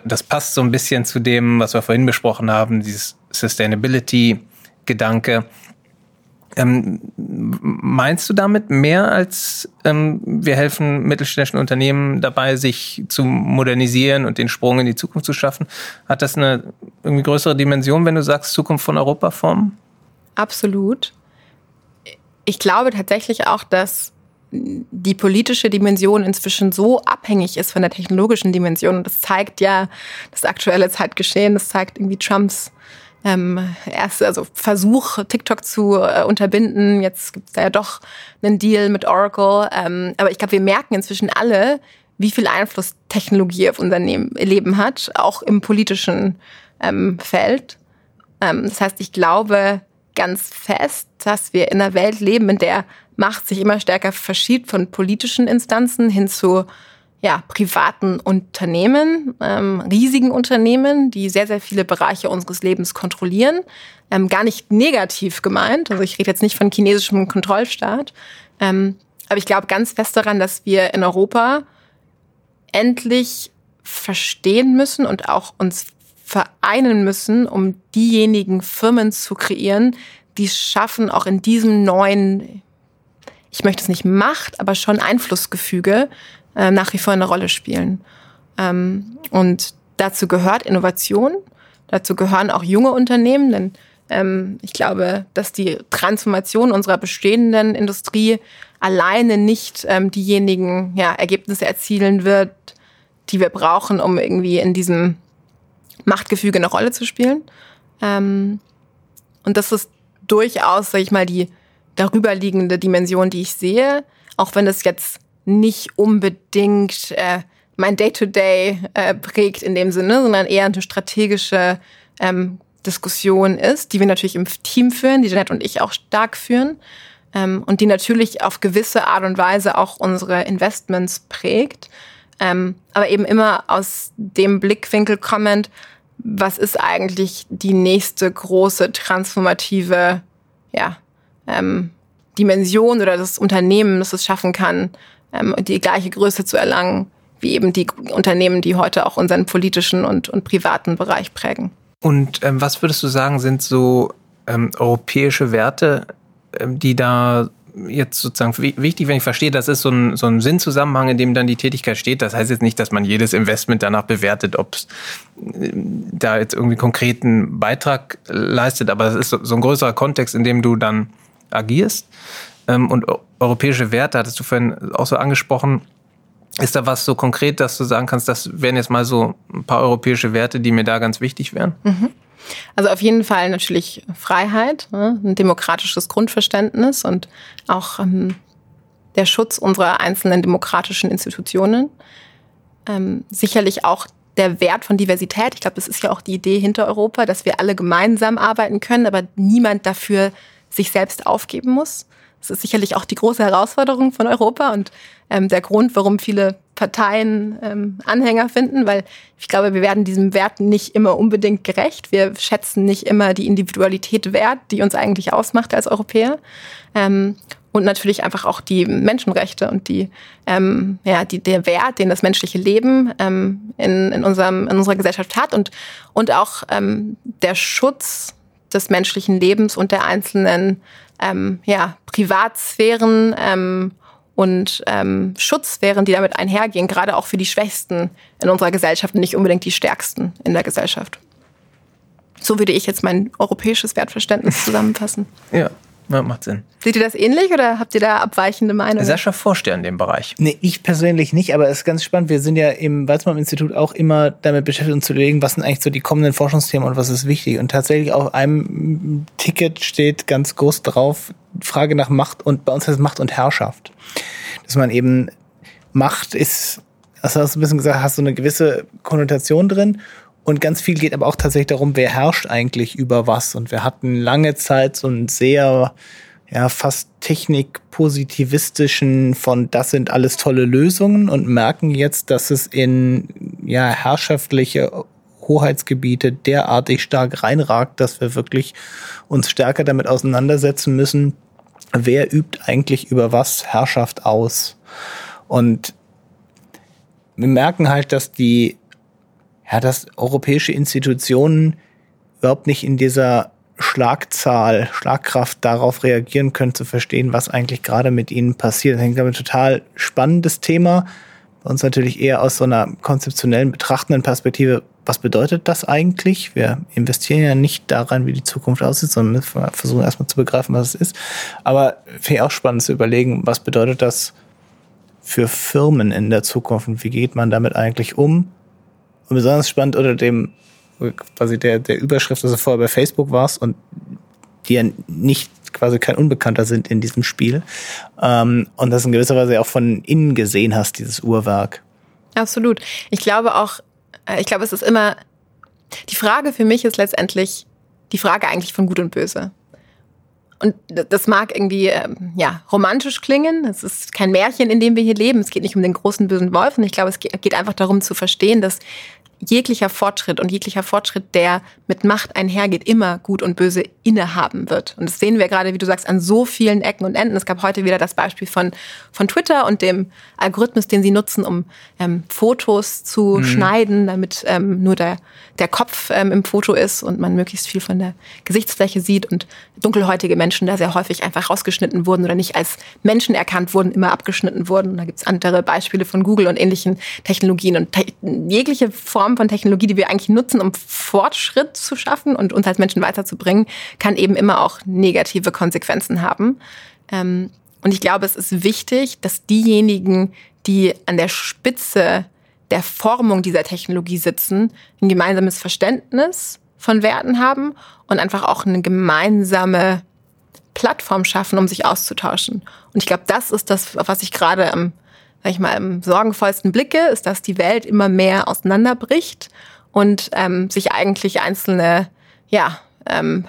Das passt so ein bisschen zu dem, was wir vorhin besprochen haben, dieses Sustainability-Gedanke. Ähm, meinst du damit mehr als ähm, wir helfen mittelständischen Unternehmen dabei, sich zu modernisieren und den Sprung in die Zukunft zu schaffen? Hat das eine irgendwie größere Dimension, wenn du sagst Zukunft von Europa formen? Absolut. Ich glaube tatsächlich auch, dass die politische Dimension inzwischen so abhängig ist von der technologischen Dimension. Und das zeigt ja das aktuelle Zeitgeschehen, das zeigt irgendwie Trumps ähm, erste, also Versuch, TikTok zu äh, unterbinden. Jetzt gibt es da ja doch einen Deal mit Oracle. Ähm, aber ich glaube, wir merken inzwischen alle, wie viel Einfluss Technologie auf unser Leben hat, auch im politischen ähm, Feld. Ähm, das heißt, ich glaube ganz fest, dass wir in einer Welt leben, in der Macht sich immer stärker verschiebt von politischen Instanzen hin zu ja, privaten Unternehmen, ähm, riesigen Unternehmen, die sehr, sehr viele Bereiche unseres Lebens kontrollieren. Ähm, gar nicht negativ gemeint. Also ich rede jetzt nicht von chinesischem Kontrollstaat. Ähm, aber ich glaube ganz fest daran, dass wir in Europa endlich verstehen müssen und auch uns vereinen müssen, um diejenigen Firmen zu kreieren, die es schaffen, auch in diesem neuen, ich möchte es nicht Macht, aber schon Einflussgefüge äh, nach wie vor eine Rolle spielen. Ähm, und dazu gehört Innovation, dazu gehören auch junge Unternehmen, denn ähm, ich glaube, dass die Transformation unserer bestehenden Industrie alleine nicht ähm, diejenigen ja, Ergebnisse erzielen wird, die wir brauchen, um irgendwie in diesem Machtgefüge eine Rolle zu spielen. Ähm, und das ist durchaus, sag ich mal, die darüberliegende Dimension, die ich sehe, auch wenn es jetzt nicht unbedingt äh, mein Day-to-Day -Day, äh, prägt in dem Sinne, sondern eher eine strategische ähm, Diskussion ist, die wir natürlich im Team führen, die Janet und ich auch stark führen ähm, und die natürlich auf gewisse Art und Weise auch unsere Investments prägt, ähm, aber eben immer aus dem Blickwinkel kommend, was ist eigentlich die nächste große transformative ja, ähm, Dimension oder das Unternehmen, das es schaffen kann, ähm, die gleiche Größe zu erlangen, wie eben die Unternehmen, die heute auch unseren politischen und, und privaten Bereich prägen. Und ähm, was würdest du sagen, sind so ähm, europäische Werte, ähm, die da jetzt sozusagen wichtig, wenn ich verstehe, das ist so ein, so ein Sinnzusammenhang, in dem dann die Tätigkeit steht. Das heißt jetzt nicht, dass man jedes Investment danach bewertet, ob es äh, da jetzt irgendwie konkreten Beitrag leistet, aber das ist so, so ein größerer Kontext, in dem du dann agierst. Ähm, und europäische Werte, hattest du vorhin auch so angesprochen, ist da was so konkret, dass du sagen kannst, das wären jetzt mal so ein paar europäische Werte, die mir da ganz wichtig wären? Mhm. Also auf jeden Fall natürlich Freiheit, ne, ein demokratisches Grundverständnis und auch ähm, der Schutz unserer einzelnen demokratischen Institutionen. Ähm, sicherlich auch der Wert von Diversität. Ich glaube, das ist ja auch die Idee hinter Europa, dass wir alle gemeinsam arbeiten können, aber niemand dafür sich selbst aufgeben muss. Das ist sicherlich auch die große Herausforderung von Europa und ähm, der Grund, warum viele Parteien ähm, Anhänger finden, weil ich glaube, wir werden diesem Wert nicht immer unbedingt gerecht. Wir schätzen nicht immer die Individualität wert, die uns eigentlich ausmacht als Europäer. Ähm, und natürlich einfach auch die Menschenrechte und die, ähm, ja, die, der Wert, den das menschliche Leben ähm, in, in, unserem, in unserer Gesellschaft hat und, und auch ähm, der Schutz des menschlichen Lebens und der einzelnen ähm, ja, Privatsphären ähm, und ähm, Schutzsphären, die damit einhergehen, gerade auch für die Schwächsten in unserer Gesellschaft und nicht unbedingt die Stärksten in der Gesellschaft. So würde ich jetzt mein europäisches Wertverständnis zusammenfassen. Ja, ja, macht Sinn. Seht ihr das ähnlich oder habt ihr da abweichende Meinungen? Sascha forscht ja in dem Bereich. Nee, ich persönlich nicht, aber es ist ganz spannend. Wir sind ja im Weizmann-Institut auch immer damit beschäftigt, uns zu überlegen, was sind eigentlich so die kommenden Forschungsthemen und was ist wichtig. Und tatsächlich auf einem Ticket steht ganz groß drauf, Frage nach Macht und bei uns heißt es Macht und Herrschaft. Dass man eben Macht ist, also hast du ein bisschen gesagt, hast so eine gewisse Konnotation drin und ganz viel geht aber auch tatsächlich darum, wer herrscht eigentlich über was. Und wir hatten lange Zeit so einen sehr, ja, fast technikpositivistischen von das sind alles tolle Lösungen und merken jetzt, dass es in, ja, herrschaftliche Hoheitsgebiete derartig stark reinragt, dass wir wirklich uns stärker damit auseinandersetzen müssen, wer übt eigentlich über was Herrschaft aus. Und wir merken halt, dass die ja, dass europäische Institutionen überhaupt nicht in dieser Schlagzahl, Schlagkraft darauf reagieren können, zu verstehen, was eigentlich gerade mit ihnen passiert. Das ist, ein total spannendes Thema. Bei uns natürlich eher aus so einer konzeptionellen, betrachtenden Perspektive. Was bedeutet das eigentlich? Wir investieren ja nicht daran, wie die Zukunft aussieht, sondern versuchen erstmal zu begreifen, was es ist. Aber finde auch spannend zu überlegen, was bedeutet das für Firmen in der Zukunft und wie geht man damit eigentlich um? Und besonders spannend unter dem, quasi der, der Überschrift, dass du vorher bei Facebook warst und die ja nicht quasi kein Unbekannter sind in diesem Spiel. Ähm, und das in gewisser Weise auch von innen gesehen hast, dieses Uhrwerk. Absolut. Ich glaube auch, äh, ich glaube, es ist immer, die Frage für mich ist letztendlich die Frage eigentlich von Gut und Böse. Und das mag irgendwie ähm, ja romantisch klingen. Es ist kein Märchen, in dem wir hier leben. Es geht nicht um den großen bösen Wolf. Und ich glaube, es geht einfach darum zu verstehen, dass jeglicher Fortschritt und jeglicher Fortschritt, der mit Macht einhergeht, immer Gut und Böse innehaben wird. Und das sehen wir gerade, wie du sagst, an so vielen Ecken und Enden. Es gab heute wieder das Beispiel von, von Twitter und dem Algorithmus, den sie nutzen, um ähm, Fotos zu mhm. schneiden, damit ähm, nur der, der Kopf ähm, im Foto ist und man möglichst viel von der Gesichtsfläche sieht und dunkelhäutige Menschen da sehr häufig einfach rausgeschnitten wurden oder nicht als Menschen erkannt wurden, immer abgeschnitten wurden. Und da gibt's andere Beispiele von Google und ähnlichen Technologien und te jegliche Form von Technologie, die wir eigentlich nutzen, um Fortschritt zu schaffen und uns als Menschen weiterzubringen, kann eben immer auch negative Konsequenzen haben. Ähm, und ich glaube, es ist wichtig, dass diejenigen, die an der Spitze der Formung dieser Technologie sitzen, ein gemeinsames Verständnis von Werten haben und einfach auch eine gemeinsame Plattform schaffen, um sich auszutauschen. Und ich glaube, das ist das, was ich gerade am, sag ich mal, am sorgenvollsten blicke, ist, dass die Welt immer mehr auseinanderbricht und ähm, sich eigentlich einzelne, ja, ähm,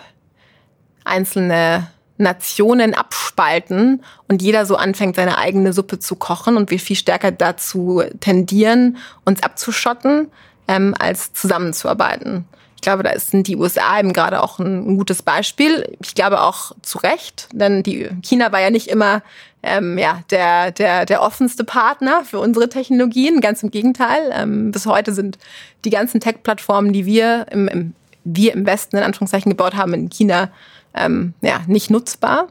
einzelne Nationen abspalten und jeder so anfängt, seine eigene Suppe zu kochen und wir viel stärker dazu tendieren, uns abzuschotten, ähm, als zusammenzuarbeiten. Ich glaube, da sind die USA eben gerade auch ein, gutes Beispiel. Ich glaube auch zu Recht, denn die China war ja nicht immer ähm, ja, der, der, der offenste Partner für unsere Technologien. Ganz im Gegenteil. Ähm, bis heute sind die ganzen Tech-Plattformen, die wir im, im, wir im Westen in Anführungszeichen gebaut haben, in China ähm, ja, nicht nutzbar.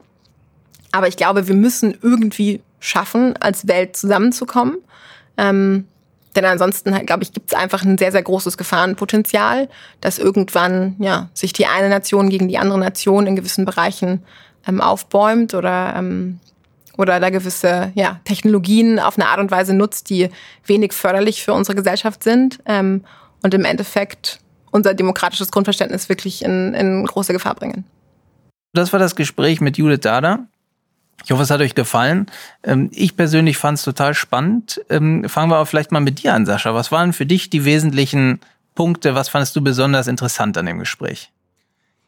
Aber ich glaube, wir müssen irgendwie schaffen, als Welt zusammenzukommen. Ähm, denn ansonsten, glaube ich, gibt es einfach ein sehr, sehr großes Gefahrenpotenzial, dass irgendwann ja, sich die eine Nation gegen die andere Nation in gewissen Bereichen ähm, aufbäumt oder, ähm, oder da gewisse ja, Technologien auf eine Art und Weise nutzt, die wenig förderlich für unsere Gesellschaft sind ähm, und im Endeffekt unser demokratisches Grundverständnis wirklich in, in große Gefahr bringen. Das war das Gespräch mit Judith Dada. Ich hoffe, es hat euch gefallen. Ähm, ich persönlich fand es total spannend. Ähm, fangen wir aber vielleicht mal mit dir an, Sascha. Was waren für dich die wesentlichen Punkte? Was fandest du besonders interessant an dem Gespräch?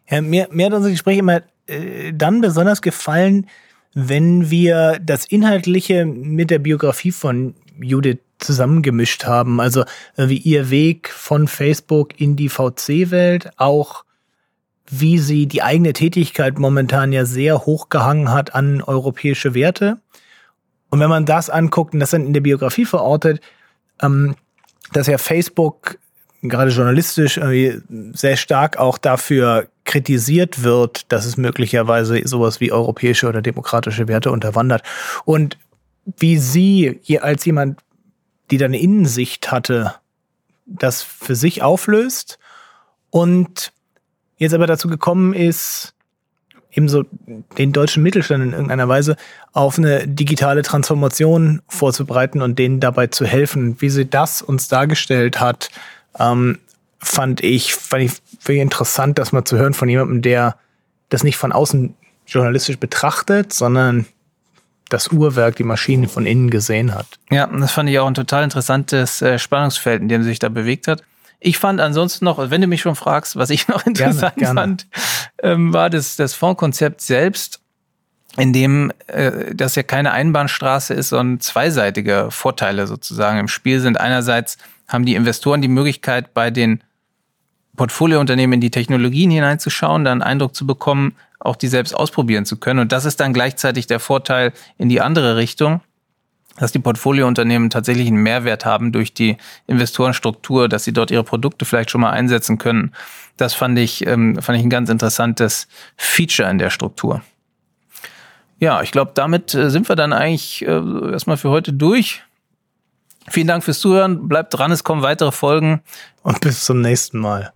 Ja, mir, mir hat unser Gespräch immer äh, dann besonders gefallen, wenn wir das Inhaltliche mit der Biografie von Judith zusammengemischt haben. Also äh, wie ihr Weg von Facebook in die VC-Welt, auch wie sie die eigene Tätigkeit momentan ja sehr hochgehangen hat an europäische Werte. Und wenn man das anguckt und das dann in der Biografie verortet, ähm, dass ja Facebook gerade journalistisch sehr stark auch dafür kritisiert wird, dass es möglicherweise sowas wie europäische oder demokratische Werte unterwandert. Und wie sie als jemand, die dann Innensicht hatte, das für sich auflöst und jetzt aber dazu gekommen ist, eben so den deutschen Mittelstand in irgendeiner Weise auf eine digitale Transformation vorzubereiten und denen dabei zu helfen. Wie sie das uns dargestellt hat, ähm, fand ich, fand ich wirklich interessant, das mal zu hören von jemandem, der das nicht von außen journalistisch betrachtet, sondern das Uhrwerk, die Maschine von innen gesehen hat. Ja, das fand ich auch ein total interessantes äh, Spannungsfeld, in dem sie sich da bewegt hat. Ich fand ansonsten noch, wenn du mich schon fragst, was ich noch interessant gerne, gerne. fand, ähm, war das, das Fondskonzept selbst, in dem äh, das ja keine Einbahnstraße ist, sondern zweiseitige Vorteile sozusagen im Spiel sind. Einerseits haben die Investoren die Möglichkeit, bei den Portfoliounternehmen in die Technologien hineinzuschauen, dann Eindruck zu bekommen, auch die selbst ausprobieren zu können. Und das ist dann gleichzeitig der Vorteil in die andere Richtung dass die Portfoliounternehmen tatsächlich einen Mehrwert haben durch die Investorenstruktur, dass sie dort ihre Produkte vielleicht schon mal einsetzen können. Das fand ich, ähm, fand ich ein ganz interessantes Feature in der Struktur. Ja, ich glaube, damit äh, sind wir dann eigentlich äh, erstmal für heute durch. Vielen Dank fürs Zuhören. Bleibt dran, es kommen weitere Folgen. Und bis zum nächsten Mal.